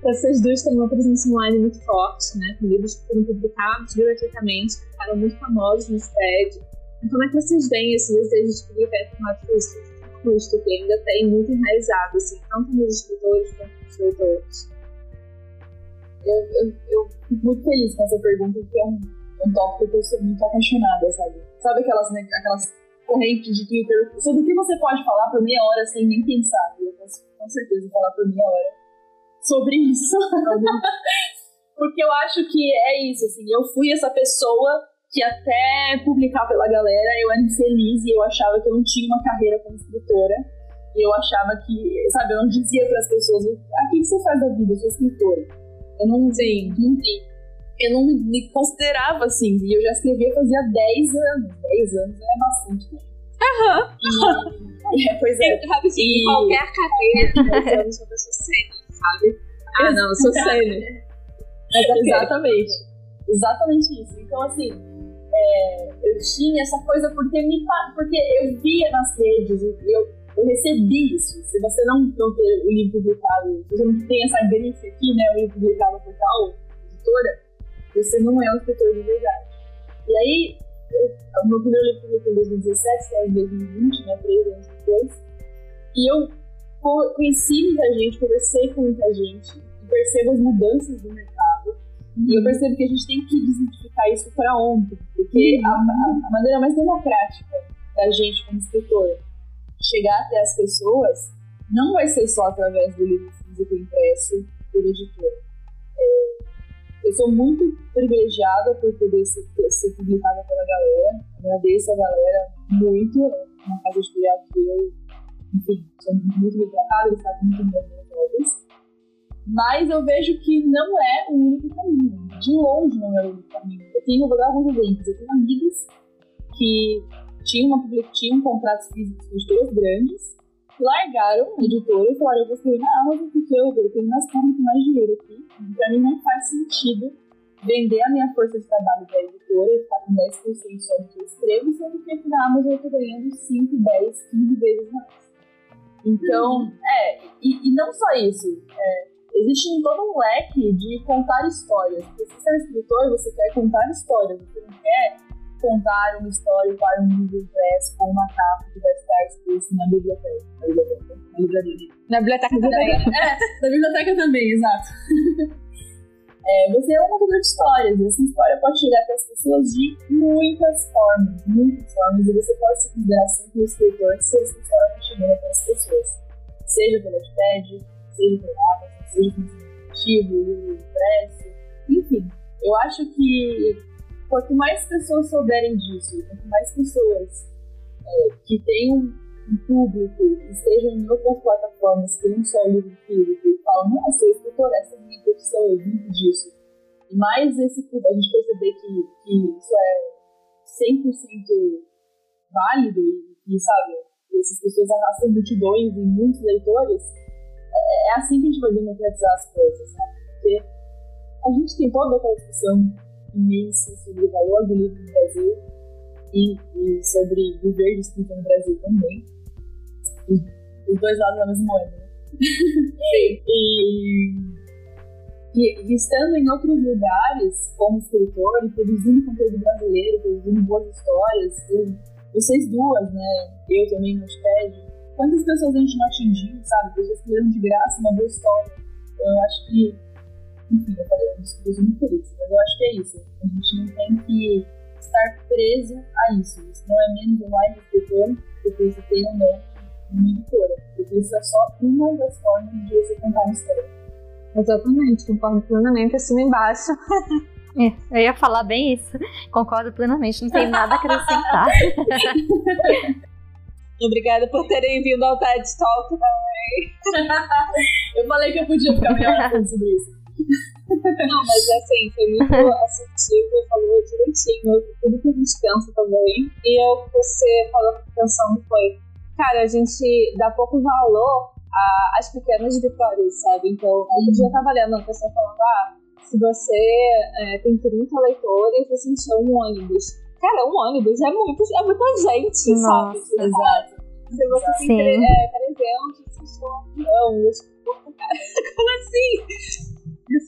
vocês duas têm uma presença online muito forte, né? Com livros que foram publicados gratuitamente, ficaram muito famosos no SPED. Então, como é que vocês veem esse desejo de publicar em formato físico custo que ainda tem muito enraizado, assim, tanto nos escritores quanto nos leitores?
Eu, eu, eu fico muito feliz com essa pergunta, porque é um um tópico que eu sou muito apaixonada, sabe? Sabe aquelas, né, aquelas correntes de Twitter sobre o que você pode falar por meia hora sem nem pensar? Eu posso com certeza falar por meia hora sobre isso. Porque eu acho que é isso, assim, eu fui essa pessoa que até publicar pela galera eu era infeliz e eu achava que eu não tinha uma carreira como escritora. E eu achava que, sabe, eu não dizia para as pessoas, ah, o que você faz da vida? Eu sou escritora. Eu não, Sim. não, eu não me considerava assim. E eu já escrevia fazia 10 anos. 10 anos é bastante tempo.
Aham.
E, é, pois é.
E... Qualquer carreira, 10 anos, uma pessoa sênior, sabe? Ah, não, eu sou sênior.
Exatamente. Exatamente isso. Então, assim, é, eu tinha essa coisa porque, me, porque eu via nas redes, eu, eu recebi isso. Se você não, não ter o livro publicado, se você não tem essa grife aqui, né, o livro publicado por tal editora, você não é um escritor de verdade. E aí, eu, o meu primeiro livro publicou em 2017, saiu em 2020, né, três anos depois. E eu conheci muita gente, conversei com muita gente, percebo as mudanças do mercado. Uhum. E eu percebo que a gente tem que desmitificar isso para ontem, porque uhum. a, a, a, maneira mais democrática da gente, como escritor, chegar até as pessoas não vai ser só através do livro físico impresso por editor. É, eu sou muito privilegiada por poder ser, ser publicada pela galera. Agradeço a galera muito. É uma casa editorial que eu, enfim, sou muito bem tratada, eles fazem muito bem obras. Mas eu vejo que não é o único caminho. De longe não é o único caminho. Eu tenho, vou dar alguns exemplos. Eu tenho amigos que tinham, uma, tinham contratos físicos com editoras grandes largaram a editora e falaram: eu vou escrever na Amazon porque eu, eu tenho mais público, mais dinheiro aqui. Pra mim não faz sentido vender a minha força de trabalho da editora e ficar com 10% só do que eu escrevo, sendo que aqui na Amazon eu tô ganhando 5, 10, 15 vezes mais. Então, é, e, e, não só isso. É, existe um, todo um leque de contar histórias. Porque se você é um escritor, você quer contar histórias, você não quer contar uma história para um livro impresso com uma capa que vai estar exposto na biblioteca. Na biblioteca, na livraria.
Na biblioteca também.
É, na biblioteca também, exato. É, você é um contador de histórias, e essa história pode chegar até as pessoas de muitas formas, muitas formas, e você pode se considerar sempre um escritor se essa história está chegando até as pessoas. Seja pelo Wattpad, seja pelo Amazon, seja pelo aplicativo, livro impresso, enfim. Eu acho que quanto mais pessoas souberem disso, quanto mais pessoas é, que tenham um público, estejam em outras plataformas que não só o livro físico, e falam, não, eu sou escritor, essa é a minha profissão, eu vivo disso. Mais esse a gente perceber que, que isso é 100% válido e, e, sabe, essas pessoas arrastam multidões e muitos leitores, é, é assim que a gente vai democratizar as coisas, sabe? Porque a gente tem toda aquela discussão imensa sobre o valor do livro no Brasil e, e sobre viver de escrita no Brasil também. Os dois lados da mesma moeda, né? e, e, estando em outros lugares como escritor e produzindo conteúdo brasileiro, produzindo boas histórias, eu, vocês duas, né? Eu também no Wattpad, quantas pessoas a gente não atingiu, sabe? Pessoas que leram de graça uma boa história. Então, eu acho que enfim, eu falei, eu discuto muito por isso, mas eu acho que é isso. A gente não tem que estar preso a isso. Isso não é menos ou mais escritor porque você tem ou não editora. Porque isso é só uma das formas de você contar uma história.
Exatamente, concordo plenamente, assino embaixo.
É, eu ia falar bem isso. Concordo plenamente, não tenho nada a acrescentar.
Obrigada por terem vindo ao TED Talk também.
eu falei que eu podia ficar melhor falando sobre isso.
Não, mas assim, foi muito assertivo, falou direitinho tudo que a gente pensa também. E o que você falou pensando foi, cara, a gente dá pouco valor às pequenas vitórias, sabe? Então, outro dia eu tava lendo uma pessoa falando, ah, se você é, tem 30 leitores, você encheu um ônibus. Cara, um ônibus é, muito, é muita gente,
Nossa,
sabe? Exato. Se você
Sim.
tem é, 300, você encheu um avião. Eu, tipo, como assim?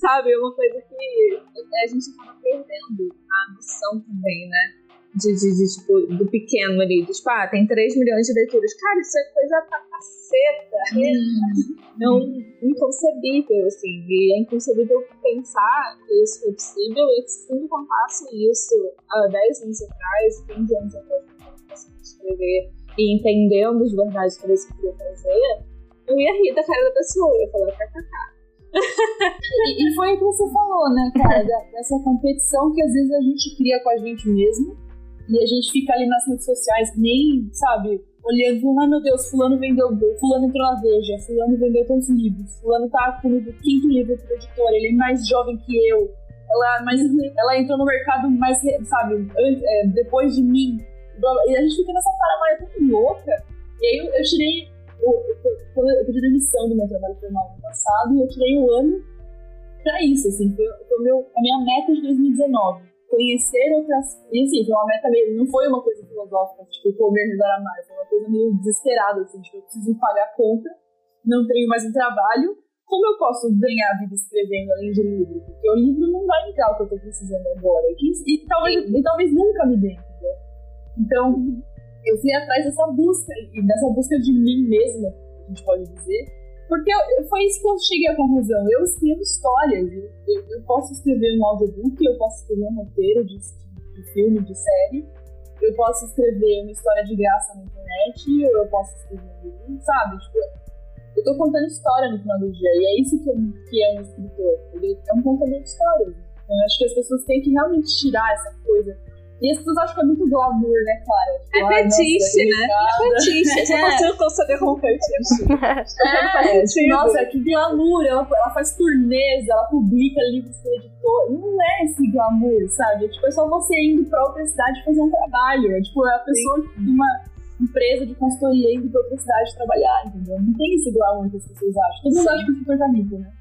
sabe? É uma coisa que a gente acaba perdendo a noção também, né? De, de, de, tipo, do pequeno ali. De, tipo, ah, tem 3 milhões de leituras. Cara, isso é coisa pra caceta. É, é inconcebível, assim. E é inconcebível pensar que isso foi possível e que se eu contasse isso há 10 anos atrás, 15 anos atrás, quando eu escrever e entendendo as verdades que eu queria fazer, eu ia rir da cara da pessoa. Eu ia falar, kkk
e, e, foi o que você falou, né, cara? dessa competição que às vezes a gente cria com a gente mesmo. E a gente fica ali nas redes sociais, nem, sabe, olhando, ai meu Deus, fulano vendeu, fulano entrou na Veja, fulano vendeu tantos livros, fulano tá com o quinto livro pro editor, ele é mais jovem que eu. Ela, mas, ela entrou no mercado mais, sabe, é, depois de mim. E a gente fica nessa paranoia tão louca. E aí eu, eu tirei eu, eu, pedi demissão do meu trabalho formal no passado e eu tirei um ano pra isso, assim, foi, foi meu, a minha meta de 2019. Conhecer outras. E assim, foi uma meta meio. Não foi uma coisa filosófica, tipo, comer, rezar, amar. Foi uma coisa meio desesperada, assim, tipo, eu preciso pagar a conta, não tenho mais um trabalho. Como eu posso ganhar a vida escrevendo além de livro? Porque o livro não vai me dar o que eu tô precisando agora. E, e talvez, e talvez nunca me dê, entendeu? Então, eu fui atrás dessa busca, e dessa busca de mim mesma, a gente pode dizer, porque eu, foi isso que eu cheguei à conclusão. Eu escrevo histórias, eu, eu, posso escrever um audiobook, eu posso escrever um roteiro de, de, filme, de série, eu posso escrever uma história de graça na internet, ou eu posso escrever um livro, sabe? Tipo, eu tô contando história no final do dia, e é isso que, que é um escritor. Ele é um contador de histórias. Então, eu acho que as pessoas têm que realmente tirar essa coisa e as pessoas acham que é muito glamour, né, Clara?
Tipo, é fetiche, né? É fetiche. Só você não consegue com fetiche.
É, nossa, que glamour. Ela, ela faz turnês, ela publica livros com editor. Não é esse glamour, sabe? Tipo, é só você indo pra outra cidade fazer um trabalho. É, tipo, é a pessoa Sim. de uma empresa de consultoria indo pra outra cidade trabalhar, entendeu? Não tem esse glamour que as pessoas acham. Todo mundo acha que o super rico, né?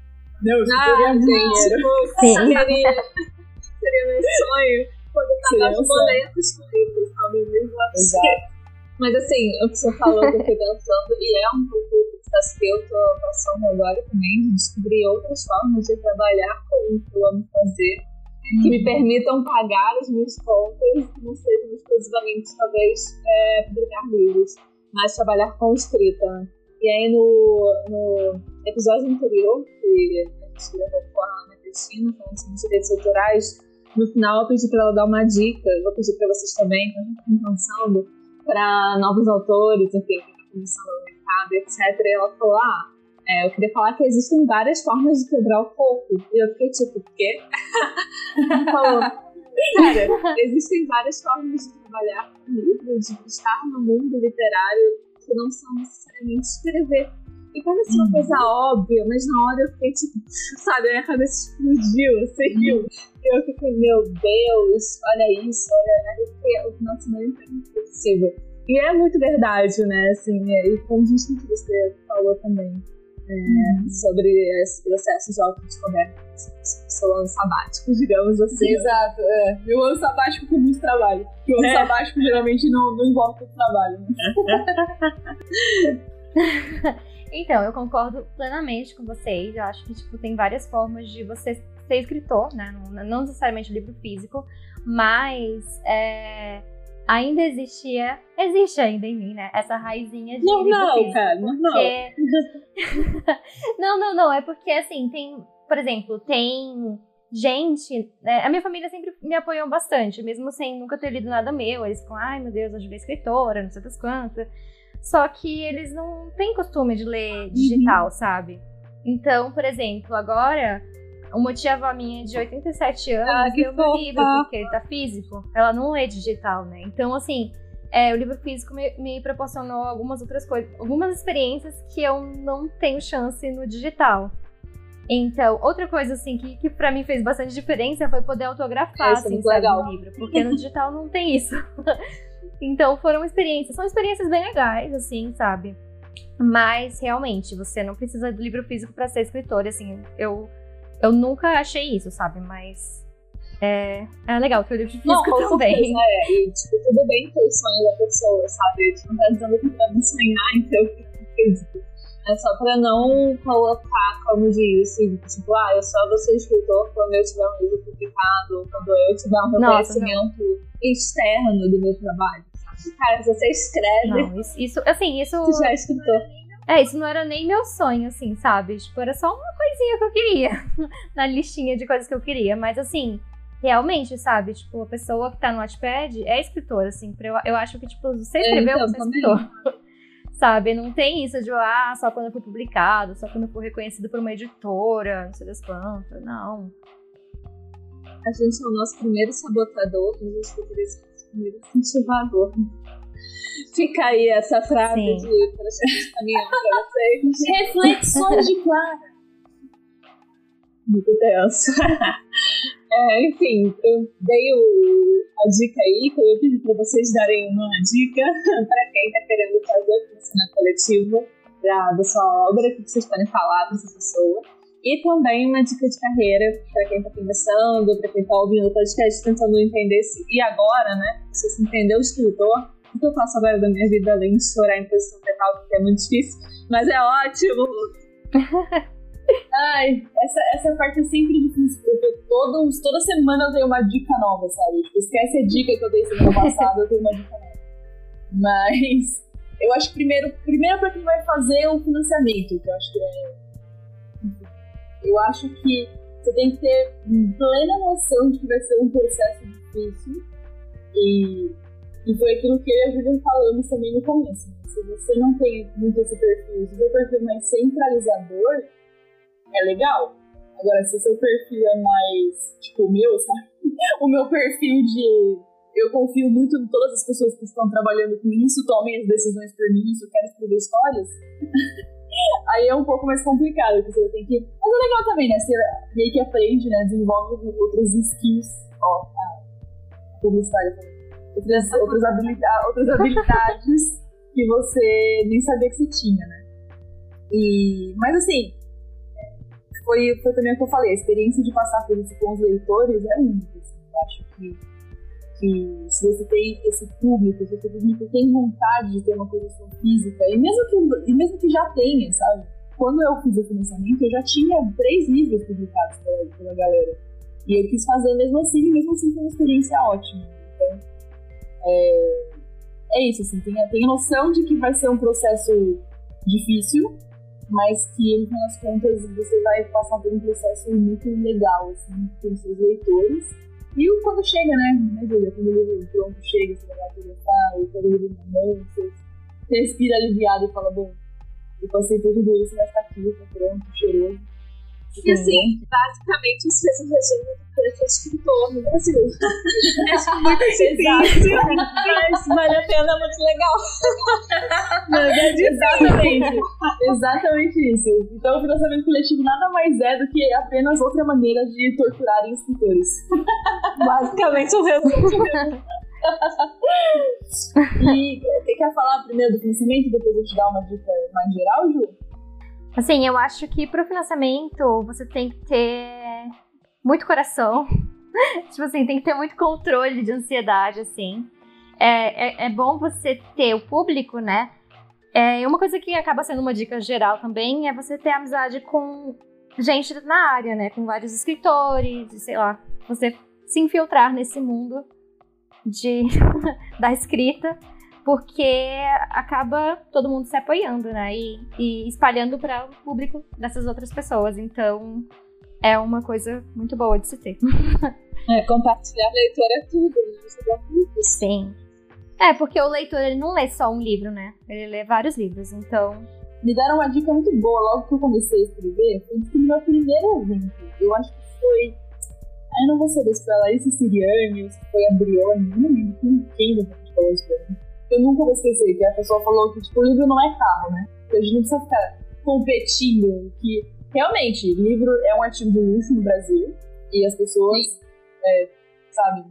Não, super
ah, é gente, tipo, seria, seria meu sonho poder pagar os boletos com livros, sabe? Mesmo assim. Mas assim, o que você falou, eu fiquei pensando, e é um pouco o processo que eu tô passando agora também, de descobrir outras formas de trabalhar com o que eu amo fazer. que me permitam pagar as minhas contas, que não sejam exclusivamente, talvez, é, publicar livros, mas trabalhar com escrita. E aí, no, no episódio anterior, que a gente gravou com a Ana Cristina, falando sobre direitos autorais, no final eu pedi para ela dar uma dica, vou pedir para vocês também, que estão pensando, para novos autores, enfim, que estão começando no mercado, etc. E ela falou: ah, é, eu queria falar que existem várias formas de quebrar o coco. E eu fiquei tipo, o quê? falou, cara, existem várias formas de trabalhar com livros, de estar no mundo literário que não são necessariamente escrever. E parece uma coisa óbvia, mas na hora eu fiquei tipo, sabe, a minha cabeça explodiu, assim. E eu fiquei, meu Deus, olha isso, olha. Fiquei o final de semana inteiro impossível. E é muito verdade, né, assim, e condiz com o que você falou também. É, sobre esse processo de autodescoberta, seu ano sabático, digamos assim.
Exato, é. Meu ano sabático com muito trabalho. Porque o ano é. sabático geralmente não, não envolve muito trabalho.
Né? então, eu concordo plenamente com vocês. Eu acho que tipo, tem várias formas de você ser escritor, né? Não, não necessariamente livro físico, mas é, ainda existia, existe ainda em mim, né? Essa raizinha de.
Normal, cara,
normal. Porque... não, não, não. É porque, assim, tem, por exemplo, tem gente. Né? A minha família sempre me apoiou bastante, mesmo sem nunca ter lido nada meu. Eles ficam, ai meu Deus, Julia é escritora, não sei das quantas. Só que eles não têm costume de ler digital, uhum. sabe? Então, por exemplo, agora uma tia-avó minha de 87 anos ah, leu meu livro, porque ele tá físico. Ela não lê digital, né? Então, assim, é, o livro físico me, me, proporcionou algumas outras coisas, algumas experiências que eu não tenho chance no digital. Então, outra coisa, assim, que, que para mim fez bastante diferença foi poder autografar, é, assim, sabe, legal. livro. Porque no digital não tem isso. então, foram experiências. São experiências bem legais, assim, sabe? Mas, realmente, você não precisa do livro físico para ser escritor, assim. Eu eu nunca achei isso, sabe? Mas é, é legal ter o livro físico não, também.
Certeza, é. E, tipo, tudo bem ter o sonho da pessoa, sabe? A gente não tá dizendo que pra não sonhar em ter o livro físico. É só pra não colocar como diz, tipo, ah, eu só vou ser escritor quando eu tiver um livro publicado, ou quando eu tiver um reconhecimento externo do meu trabalho? Cara, você escreve.
Não, isso, isso assim, isso.
Você já é escritor.
É, isso não era nem meu sonho, assim, sabe? Tipo, era só uma coisinha que eu queria. na listinha de coisas que eu queria. Mas, assim, realmente, sabe? Tipo, a pessoa que tá no Wattpad é escritora, assim. Eu, eu acho que, tipo, você escreveu, então, você é escritor. sabe? Não tem isso de, ah, só quando eu for publicado, só quando eu for reconhecido por uma editora, não sei das quantas. Não.
A gente é o nosso primeiro sabotador, a gente poderia ser o nosso primeiro incentivador. Fica aí essa frase Sim. de de caminhão pra vocês.
Reflexões de Clara.
Muito tenso. é, enfim, eu dei o, a dica aí, que eu ia pedir pra vocês darem uma dica pra quem tá querendo fazer financiamento coletivo da, da sua obra, o que vocês podem falar pra essa pessoa. E também uma dica de carreira para quem está começando, para quem está ouvindo o podcast tentando entender se. E agora, né? Se você entendeu o escritor, o que eu faço agora da minha vida além de chorar em posição fetal, porque é muito difícil, mas é ótimo.
Ai, essa, essa parte é sempre difícil, porque todos, toda semana eu tenho uma dica nova, sabe? Tipo, esquece a dica que eu dei semana passada, eu tenho uma dica nova. Mas eu acho que primeiro, primeiro para quem vai fazer o financiamento, que eu acho que é. Eu acho que você tem que ter plena noção de que vai ser um processo difícil e e foi aquilo que eu e a Julia falamos também no começo. Se você não tem muito esse perfil, se o seu perfil é mais centralizador, é legal. Agora, se o seu perfil é mais, tipo, o meu, sabe? O meu perfil de eu confio muito em todas as pessoas que estão trabalhando com isso, tomem as decisões por mim, se eu quero escrever histórias. Aí é um pouco mais complicado, porque você tem que. Mas é legal também, né? Você meio que aprende, né? Desenvolve outras skills. Ó, a publicitária também outras, outras, habilidades, outras habilidades que você nem sabia que você tinha, né? E, mas assim, foi, foi também o que eu falei, a experiência de passar por isso com os leitores é única. Assim, eu acho que, que se você tem esse público, se o público tem vontade de ter uma coleção física, e mesmo que, e mesmo que já tenha, sabe? Quando eu fiz o financiamento, eu já tinha três livros publicados pela, pela galera. E eu quis fazer mesmo assim, e mesmo assim foi uma experiência ótima. Então, é, é isso, assim, tem, noção de que vai ser um processo difícil, mas que, no final das contas, você vai passar por um processo muito legal, assim, com seus leitores. E quando chega, né, né Julia? Quando o livro pronto chega, você vai lá ou quando o livro na mão, você respira aliviado e fala, bom, eu passei por tudo isso, mas tá aqui, tá pronto, cheiroso.
E assim, basicamente você fez um resumo do que é escritor no Brasil. Acho muito difícil, mas vale a pena, é muito legal.
Não, é exatamente. exatamente isso. Então o financiamento coletivo nada mais é do que apenas outra maneira de torturarem escritores.
Basicamente um resumo.
e você quer falar primeiro do financiamento e depois eu te dar uma dica mais geral, Ju?
Assim, eu acho que pro financiamento você tem que ter muito coração. tipo assim, tem que ter muito controle de ansiedade, assim. É, é, é bom você ter o público, né? É, uma coisa que acaba sendo uma dica geral também é você ter amizade com gente na área, né? Com vários escritores, sei lá. Você se infiltrar nesse mundo de da escrita porque acaba todo mundo se apoiando, né? E, e espalhando para o público dessas outras pessoas. Então, é uma coisa muito boa de se ter.
É, compartilhar leitor é tudo, né?
Sim. É, porque o leitor ele não lê só um livro, né? Ele lê vários livros, então.
Me deram uma dica muito boa logo que eu comecei a escrever. Foi no meu primeiro evento. Eu acho que foi. Aí não vou saber se foi a Larissa Siriane ou se foi a Brione, não lembro quem gente falou isso pra mim eu nunca vou esquecer que a pessoa falou que tipo, o livro não é carro, né? Que a gente não precisa ficar competindo. Que realmente, livro é um artigo de luxo no Brasil e as pessoas, é, sabe,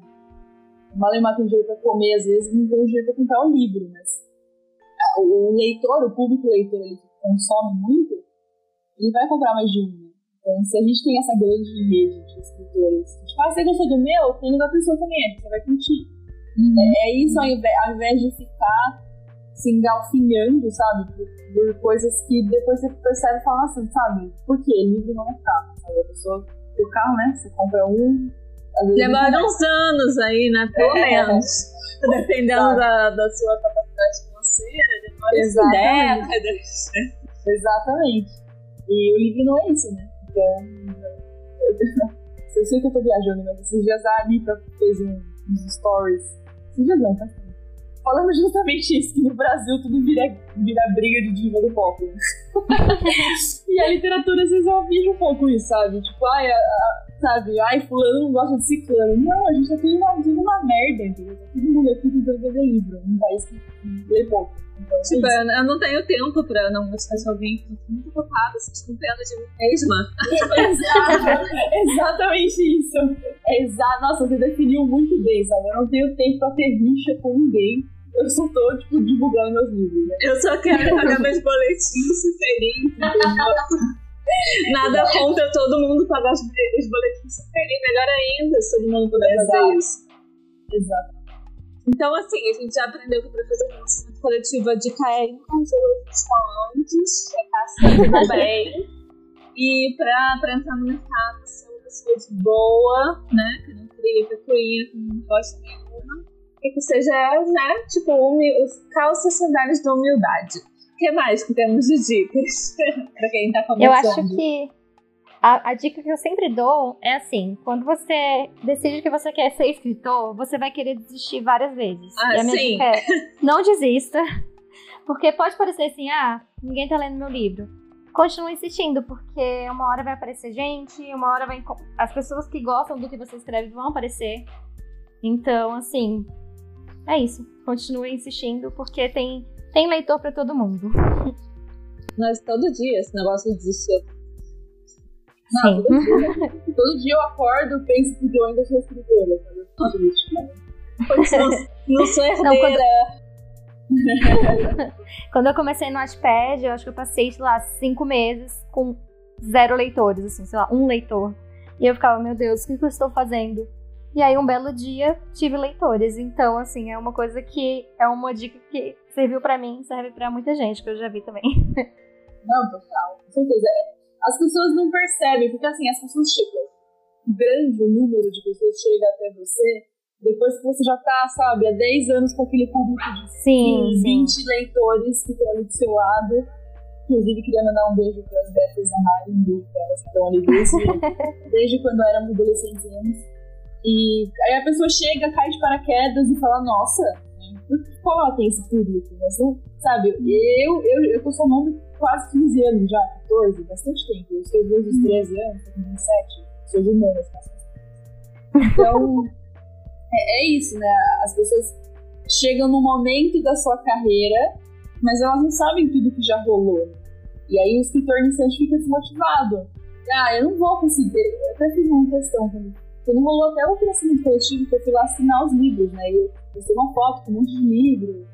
mal tem dinheiro pra comer, às vezes não tem dinheiro pra comprar um livro, mas o leitor, o público leitor ele que consome muito, ele vai comprar mais de um. Né? Então, se a gente tem essa grande rede de escritores, tipo, ah, você gostou do meu? Tem da pessoa também, você vai curtir. Uhum. É, é, isso ao invés, ao invés de ficar se engalfinhando, sabe? Por, por, coisas que depois você percebe e fala assim, sabe? Por quê? Livro não é carro, sabe? A pessoa o carro, né? Você compra um.
Demora uns anos aí, né? Pelo é, menos. Dependendo da, da sua capacidade financeira, demora Exatamente. décadas.
Exatamente. E o livro não é isso, né? Então. Eu sei que eu tô viajando, mas esses dias a Anitta fez um, uns stories Sugestão, tá? Falando justamente isso, que no Brasil tudo vira, vira briga de diva do pop. Né? e a literatura às vezes finge um pouco isso, sabe? Tipo, ai, a, a, sabe, ai, fulano não gosta de ciclano. Não, a gente tá tudo uma, tudo uma merda, entendeu? Todo mundo aqui tentando vender livro, num país que lê pouco.
É tipo, eu, eu não tenho tempo pra não de alguém, tô muito ocupada, sentindo pena de mim mesma.
Exato, exatamente isso. Exato. Nossa, você definiu muito bem, sabe? Eu não tenho tempo pra ter rixa com ninguém. Eu só tô, tipo, divulgando meus livros, né?
Eu só quero pagar meus boletins e feliz, Nada contra todo mundo pagar os, boletins e feliz. Melhor ainda se todo mundo puder Exato. fazer isso.
Exato.
Então, assim, a gente já aprendeu que para fazer financiamento coletivo a dica é ir com os antes, checar se tudo bem. E para entrar no mercado, ser uma pessoa de boa, né? Que não cria picuinha, que não gosta nenhuma. E que seja, né? Tipo, humil... calças sandálias da humildade. O que mais que temos de dicas para quem tá começando?
Eu acho que a, a, dica que eu sempre dou é assim: quando você decide que você quer ser escritor, você vai querer desistir várias vezes.
Ah,
e a
minha sim.
dica é: não desista. Porque pode parecer assim, ah, ninguém tá lendo meu livro. Continue insistindo, porque uma hora vai aparecer gente, uma hora vai. As pessoas que gostam do que você escreve vão aparecer. Então, assim, é isso. Continue insistindo, porque tem, tem leitor para todo mundo.
Mas todo dia esse negócio de desistir
não, todo, dia, todo dia eu acordo e penso que eu ainda sou escritora, sabe?
Não, não sou herdeira.
Não, quando... quando eu comecei no Wattpad, eu acho que eu passei, sei lá, cinco meses com zero leitores, assim, sei lá, um leitor. E eu ficava, meu Deus, o que, que eu estou fazendo? E aí, um belo dia, tive leitores. Então, assim, é uma coisa que é uma dica que serviu para mim, serve para muita gente, que eu já vi também.
Não, total, com certeza as pessoas não percebem, porque assim, as pessoas chegam. grande o número de pessoas que chega até você depois que você já tá, sabe, há 10 anos com aquele público de
sim,
20
sim.
leitores que estão ali do seu lado. Inclusive, queria mandar um beijo para as betas da rádio, um beijo para elas que estão ali desde, desde quando éramos adolescentes. E aí a pessoa chega, cai de paraquedas e fala, nossa, qual ela tem esse público? Mas, né, sabe, eu, eu, eu tô somando quase 15 anos já, 14, bastante tempo. Eu escrevi desde os 13 anos, tô com 27, sou de humanas, Então, é, é isso, né? As pessoas chegam no momento da sua carreira, mas elas não sabem tudo que já rolou. E aí o escritor iniciante fica desmotivado. Ah, eu não vou conseguir. Eu até fiz uma questão quando, quando rolou até o financiamento coletivo, que eu fui lá assinar os livros, né? Eu postei uma foto com um monte de livro.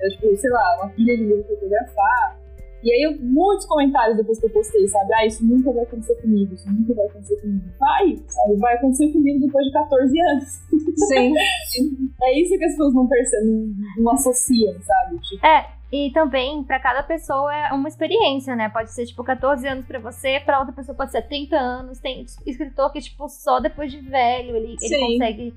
Eu, tipo, sei lá, uma pilha de livro fotografar. E aí, eu, muitos comentários depois que eu postei, sabe? Ah, isso nunca vai acontecer comigo, isso nunca vai acontecer comigo. Vai, sabe? Vai acontecer comigo depois de 14 anos.
Sim.
é isso que as pessoas não percebem, não associam, sabe?
Tipo, é, e também, para cada pessoa é uma experiência, né? Pode ser, tipo, 14 anos para você, para outra pessoa pode ser 30 anos. Tem escritor que, tipo, só depois de velho ele, ele consegue.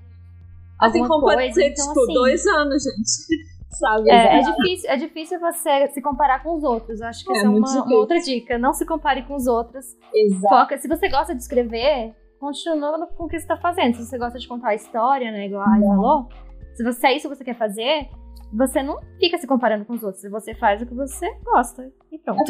Assim como
coisa.
pode ser,
então,
tipo,
assim,
dois anos, gente. Sabe?
É, é, difícil, é difícil você se comparar com os outros. Acho que
É,
essa é uma, uma outra dica. Não se compare com os outros.
Exato.
Foca. Se você gosta de escrever, continua com o que você está fazendo. Se você gosta de contar a história, né? Igual a Ai falou, se você é isso que você quer fazer, você não fica se comparando com os outros. Você faz o que você gosta. E pronto.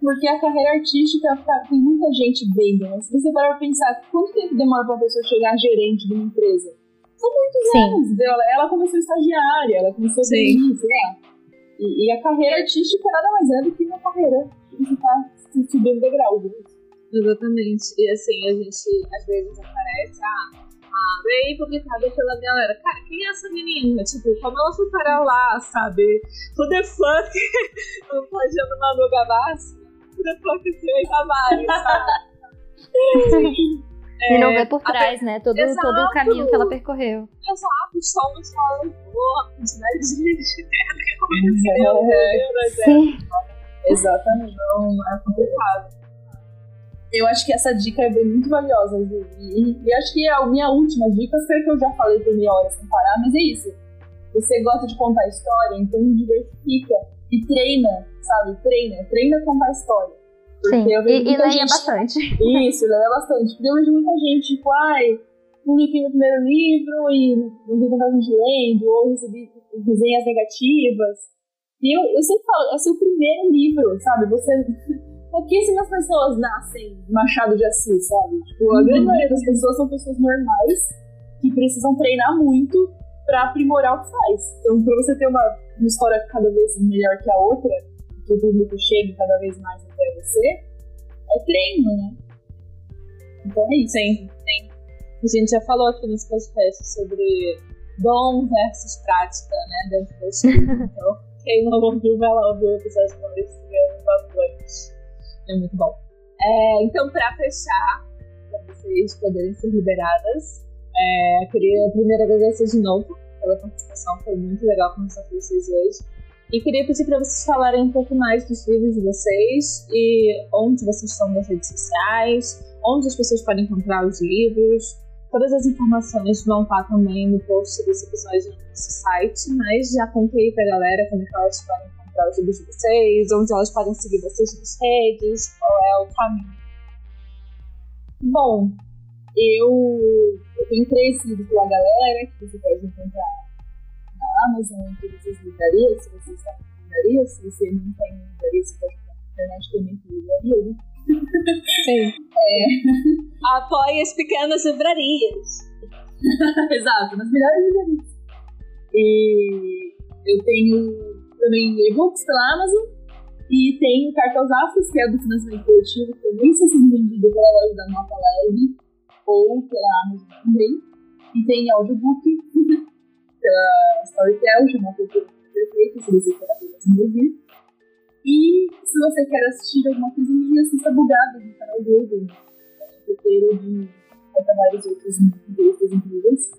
Porque a carreira artística tá- tem muita gente vendo, né? Se você parar pra pensar, quanto tempo demora pra uma pessoa chegar a gerente de uma empresa? São muitos
Sim.
anos. entendeu? Ela, ela começou estagiária, ela começou a sei lá. E, e a carreira artística nada mais é do que uma carreira que você tá subindo degrau. né?
Exatamente. E assim, a gente às vezes aparece, ah, ah, veio publicada pela galera. Cara, quem é essa menina? Tipo, como ela foi parar lá, sabe? Who the fuck? Não plagiando Manu Gavassi? Who the fuck esse Rei Tavares, sabe?
e não vê por trás, né? Todo,
exato.
todo o caminho que ela percorreu.
Exato, só boa quantidade de gente que aconteceu.
É,
né?
Sim.
Exatamente.
Então, é complicado.
Eu acho que essa dica é bem muito valiosa, Ju. E, e acho que a minha última dica a que eu já falei por meia hora sem parar, mas é isso. Você gosta de contar história, então diversifica e treina, sabe? Treina, treina a contar história. Porque
Sim.
eu vejo
E, e leia
gente-
bastante.
Isso, leia bastante. Porque eu vejo muita gente, tipo, ai, publiquei meu primeiro livro e não tem tanta gente lendo, ou recebi resenhas negativas. E eu, eu sempre falo, é seu primeiro livro, sabe? Você. Pouquíssimas pessoas nascem Machado de Assis, sabe? Tipo, a grande maioria das pessoas são pessoas normais que precisam treinar muito pra aprimorar o que faz. Então, pra você ter uma, uma história cada vez melhor que a outra, que o público chegue cada vez mais você, é treino, né? Então é isso.
Sim, sim. A gente já falou aqui nesse podcast sobre dom versus prática, né? Dentro da escrita. Então, quem não ouviu, vai lá ouvir o episódio com esse bastante. É muito bom. É, então, pra fechar, pra vocês poderem ser liberadas, é, eu queria primeiro agradecer de novo pela participação. Foi muito legal conversar com vocês hoje. E queria pedir para vocês falarem um pouco mais dos livros de vocês e onde vocês estão nas redes sociais, onde as pessoas podem encontrar os livros. Todas as informações vão estar também no post desse episódio no nosso site, mas já contei pra galera como é que elas podem encontrar os livros de vocês, onde elas podem seguir vocês nas redes, qual é o caminho.
Bom, eu, eu tenho três livros pela galera que você pode encontrar na Amazon, em todas as livrarias, se você está em livraria, se você não está em livraria, você pode encontrar na internet também tem livraria, né?
Sim. Apoie as pequenas livrarias.
Exato, nas melhores livrarias. E eu tenho também e-books pela Amazon e tenho Cartas Afros, que é do financiamento coletivo, que também está sendo vendido pela loja da Nota Leve ou pela Amazon também. E tem audiobook pela Storytel, chama Cultura Perfeita, se você quer ouvir. E se você quer assistir alguma coisa minha, assista Bugado no canal do um roteiro de vários outros entrevistas incríveis.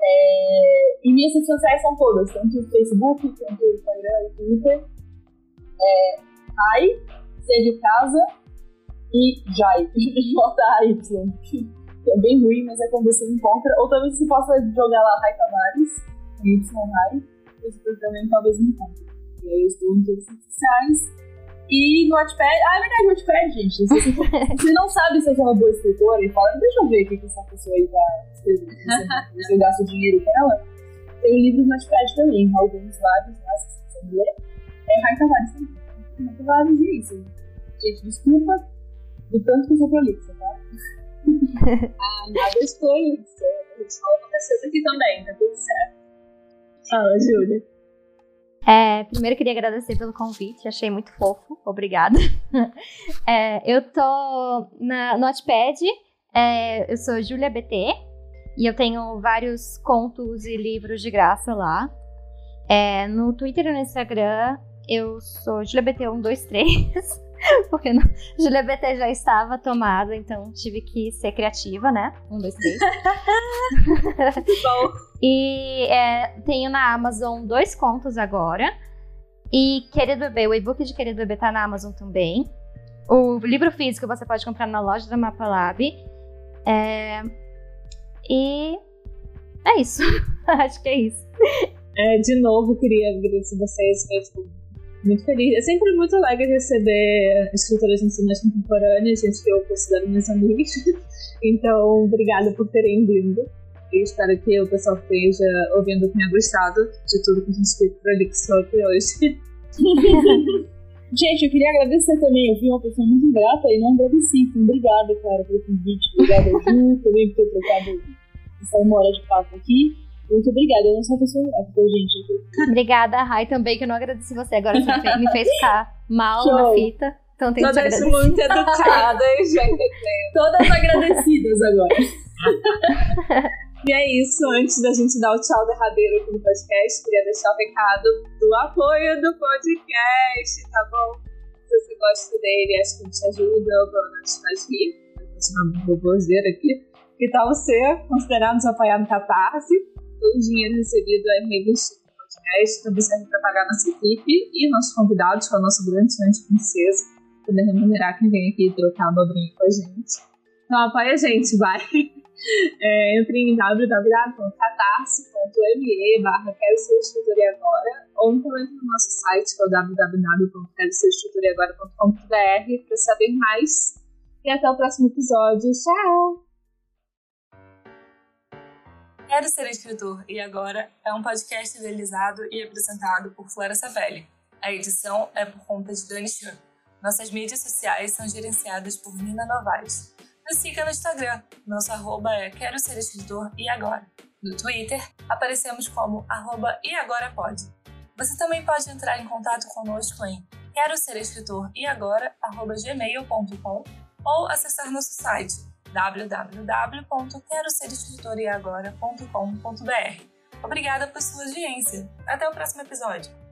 É, e minhas redes sociais são todas, tanto o Facebook, quanto o Instagram e Twitter. É, Ai, C de casa e Jai, J-A-Y. que é bem ruim, mas é quando você encontra. Ou talvez você possa jogar lá Rai Tavares, Y Rai, você também talvez me encontre. E aí eu estou em todas as redes sociais. E no Wattpad, ah, é verdade, no Wattpad, gente. Se você, você não sabe se eu sou uma boa escritora e fala, deixa eu ver o que, essa pessoa aí vai escrever. Se eu gasto dinheiro com ela. Tem livros no Wattpad também, alguns vários lá, se você quiser ler. É Rai Tavares também. Rai Tavares e é isso. Gente, desculpa do tanto que eu sou prolixa, tá?
ah, nada de prolixa. Só aconteceu aqui também, tá tudo certo. Fala, Júlia.
É, primeiro queria agradecer pelo convite, achei muito fofo, obrigada. É, eu tô na Notepad, é, eu sou Julia BT e eu tenho vários contos e livros de graça lá. É, no Twitter e no Instagram eu sou JuliaBT123, porque no, JuliaBT já estava tomada, então tive que ser criativa, né? 1, 2, 3.
Bom.
E é, tenho na Amazon dois contos agora. E Querido Bebê, o e-book de Querido Bebê tá na Amazon também. O livro físico você pode comprar na loja da Mapalab. É... E é isso. Acho que é isso.
É, de novo, queria agradecer vocês. Eu estou muito feliz. É sempre muito legal receber escritoras nacionais contemporâneas, gente que eu considero minhas amigas. Então, obrigada por terem vindo. E espero que o pessoal esteja ouvindo tenha gostado de tudo que a gente fez por ali aqui hoje.
Gente, eu queria agradecer também. Eu fui uma pessoa muito grata e não agradeci. Então, obrigada, cara, pelo convite. Obrigada, Ju, também por ter trocado essa hora de papo aqui. Muito obrigada. Eu não sou uma pessoa grata, gente.
Obrigada, Rai, também, que eu não agradeci você. Agora você me fez ficar mal Show. na fita. Então tem
Todas
que
muito educadas, gente.
Todas agradecidas agora.
E é isso, antes da gente dar o tchau derradeiro aqui no podcast, queria deixar o recado do apoio do podcast, tá bom? Se você gosta dele, acho que te ajuda, ou pelo menos faz rir, uma boboseira aqui. Que tal você considerar nos apoiar no Catarse? Todo o dinheiro recebido é reinvestido no podcast, também serve para pagar nossa equipe e nossos convidados, com a nossa grande sonho de princesa, poder remunerar quem vem aqui trocar uma abobrinha com a gente. Então apoia a gente, vai! É, entre em www.catarse.me barra quero ser agora ou então entre no nosso site que é o www.queroserescritoraagora.com.br para saber mais e até o próximo episódio. Tchau!
Quero Ser Escritor e Agora é um podcast idealizado e apresentado por Flora Savelli. A edição é por conta de Dani Chan. Nossas mídias sociais são gerenciadas por Nina Novaes. Nos siga no Instagram. Nosso arroba é Quero Ser Escritor e Agora. No Twitter, aparecemos como arroba e agora pode. Você também pode entrar em contato conosco em quero ser escritor e agora gmail.com ou acessar nosso site www.queroserescritoreagora.com.br. Obrigada por sua audiência. Até o próximo episódio.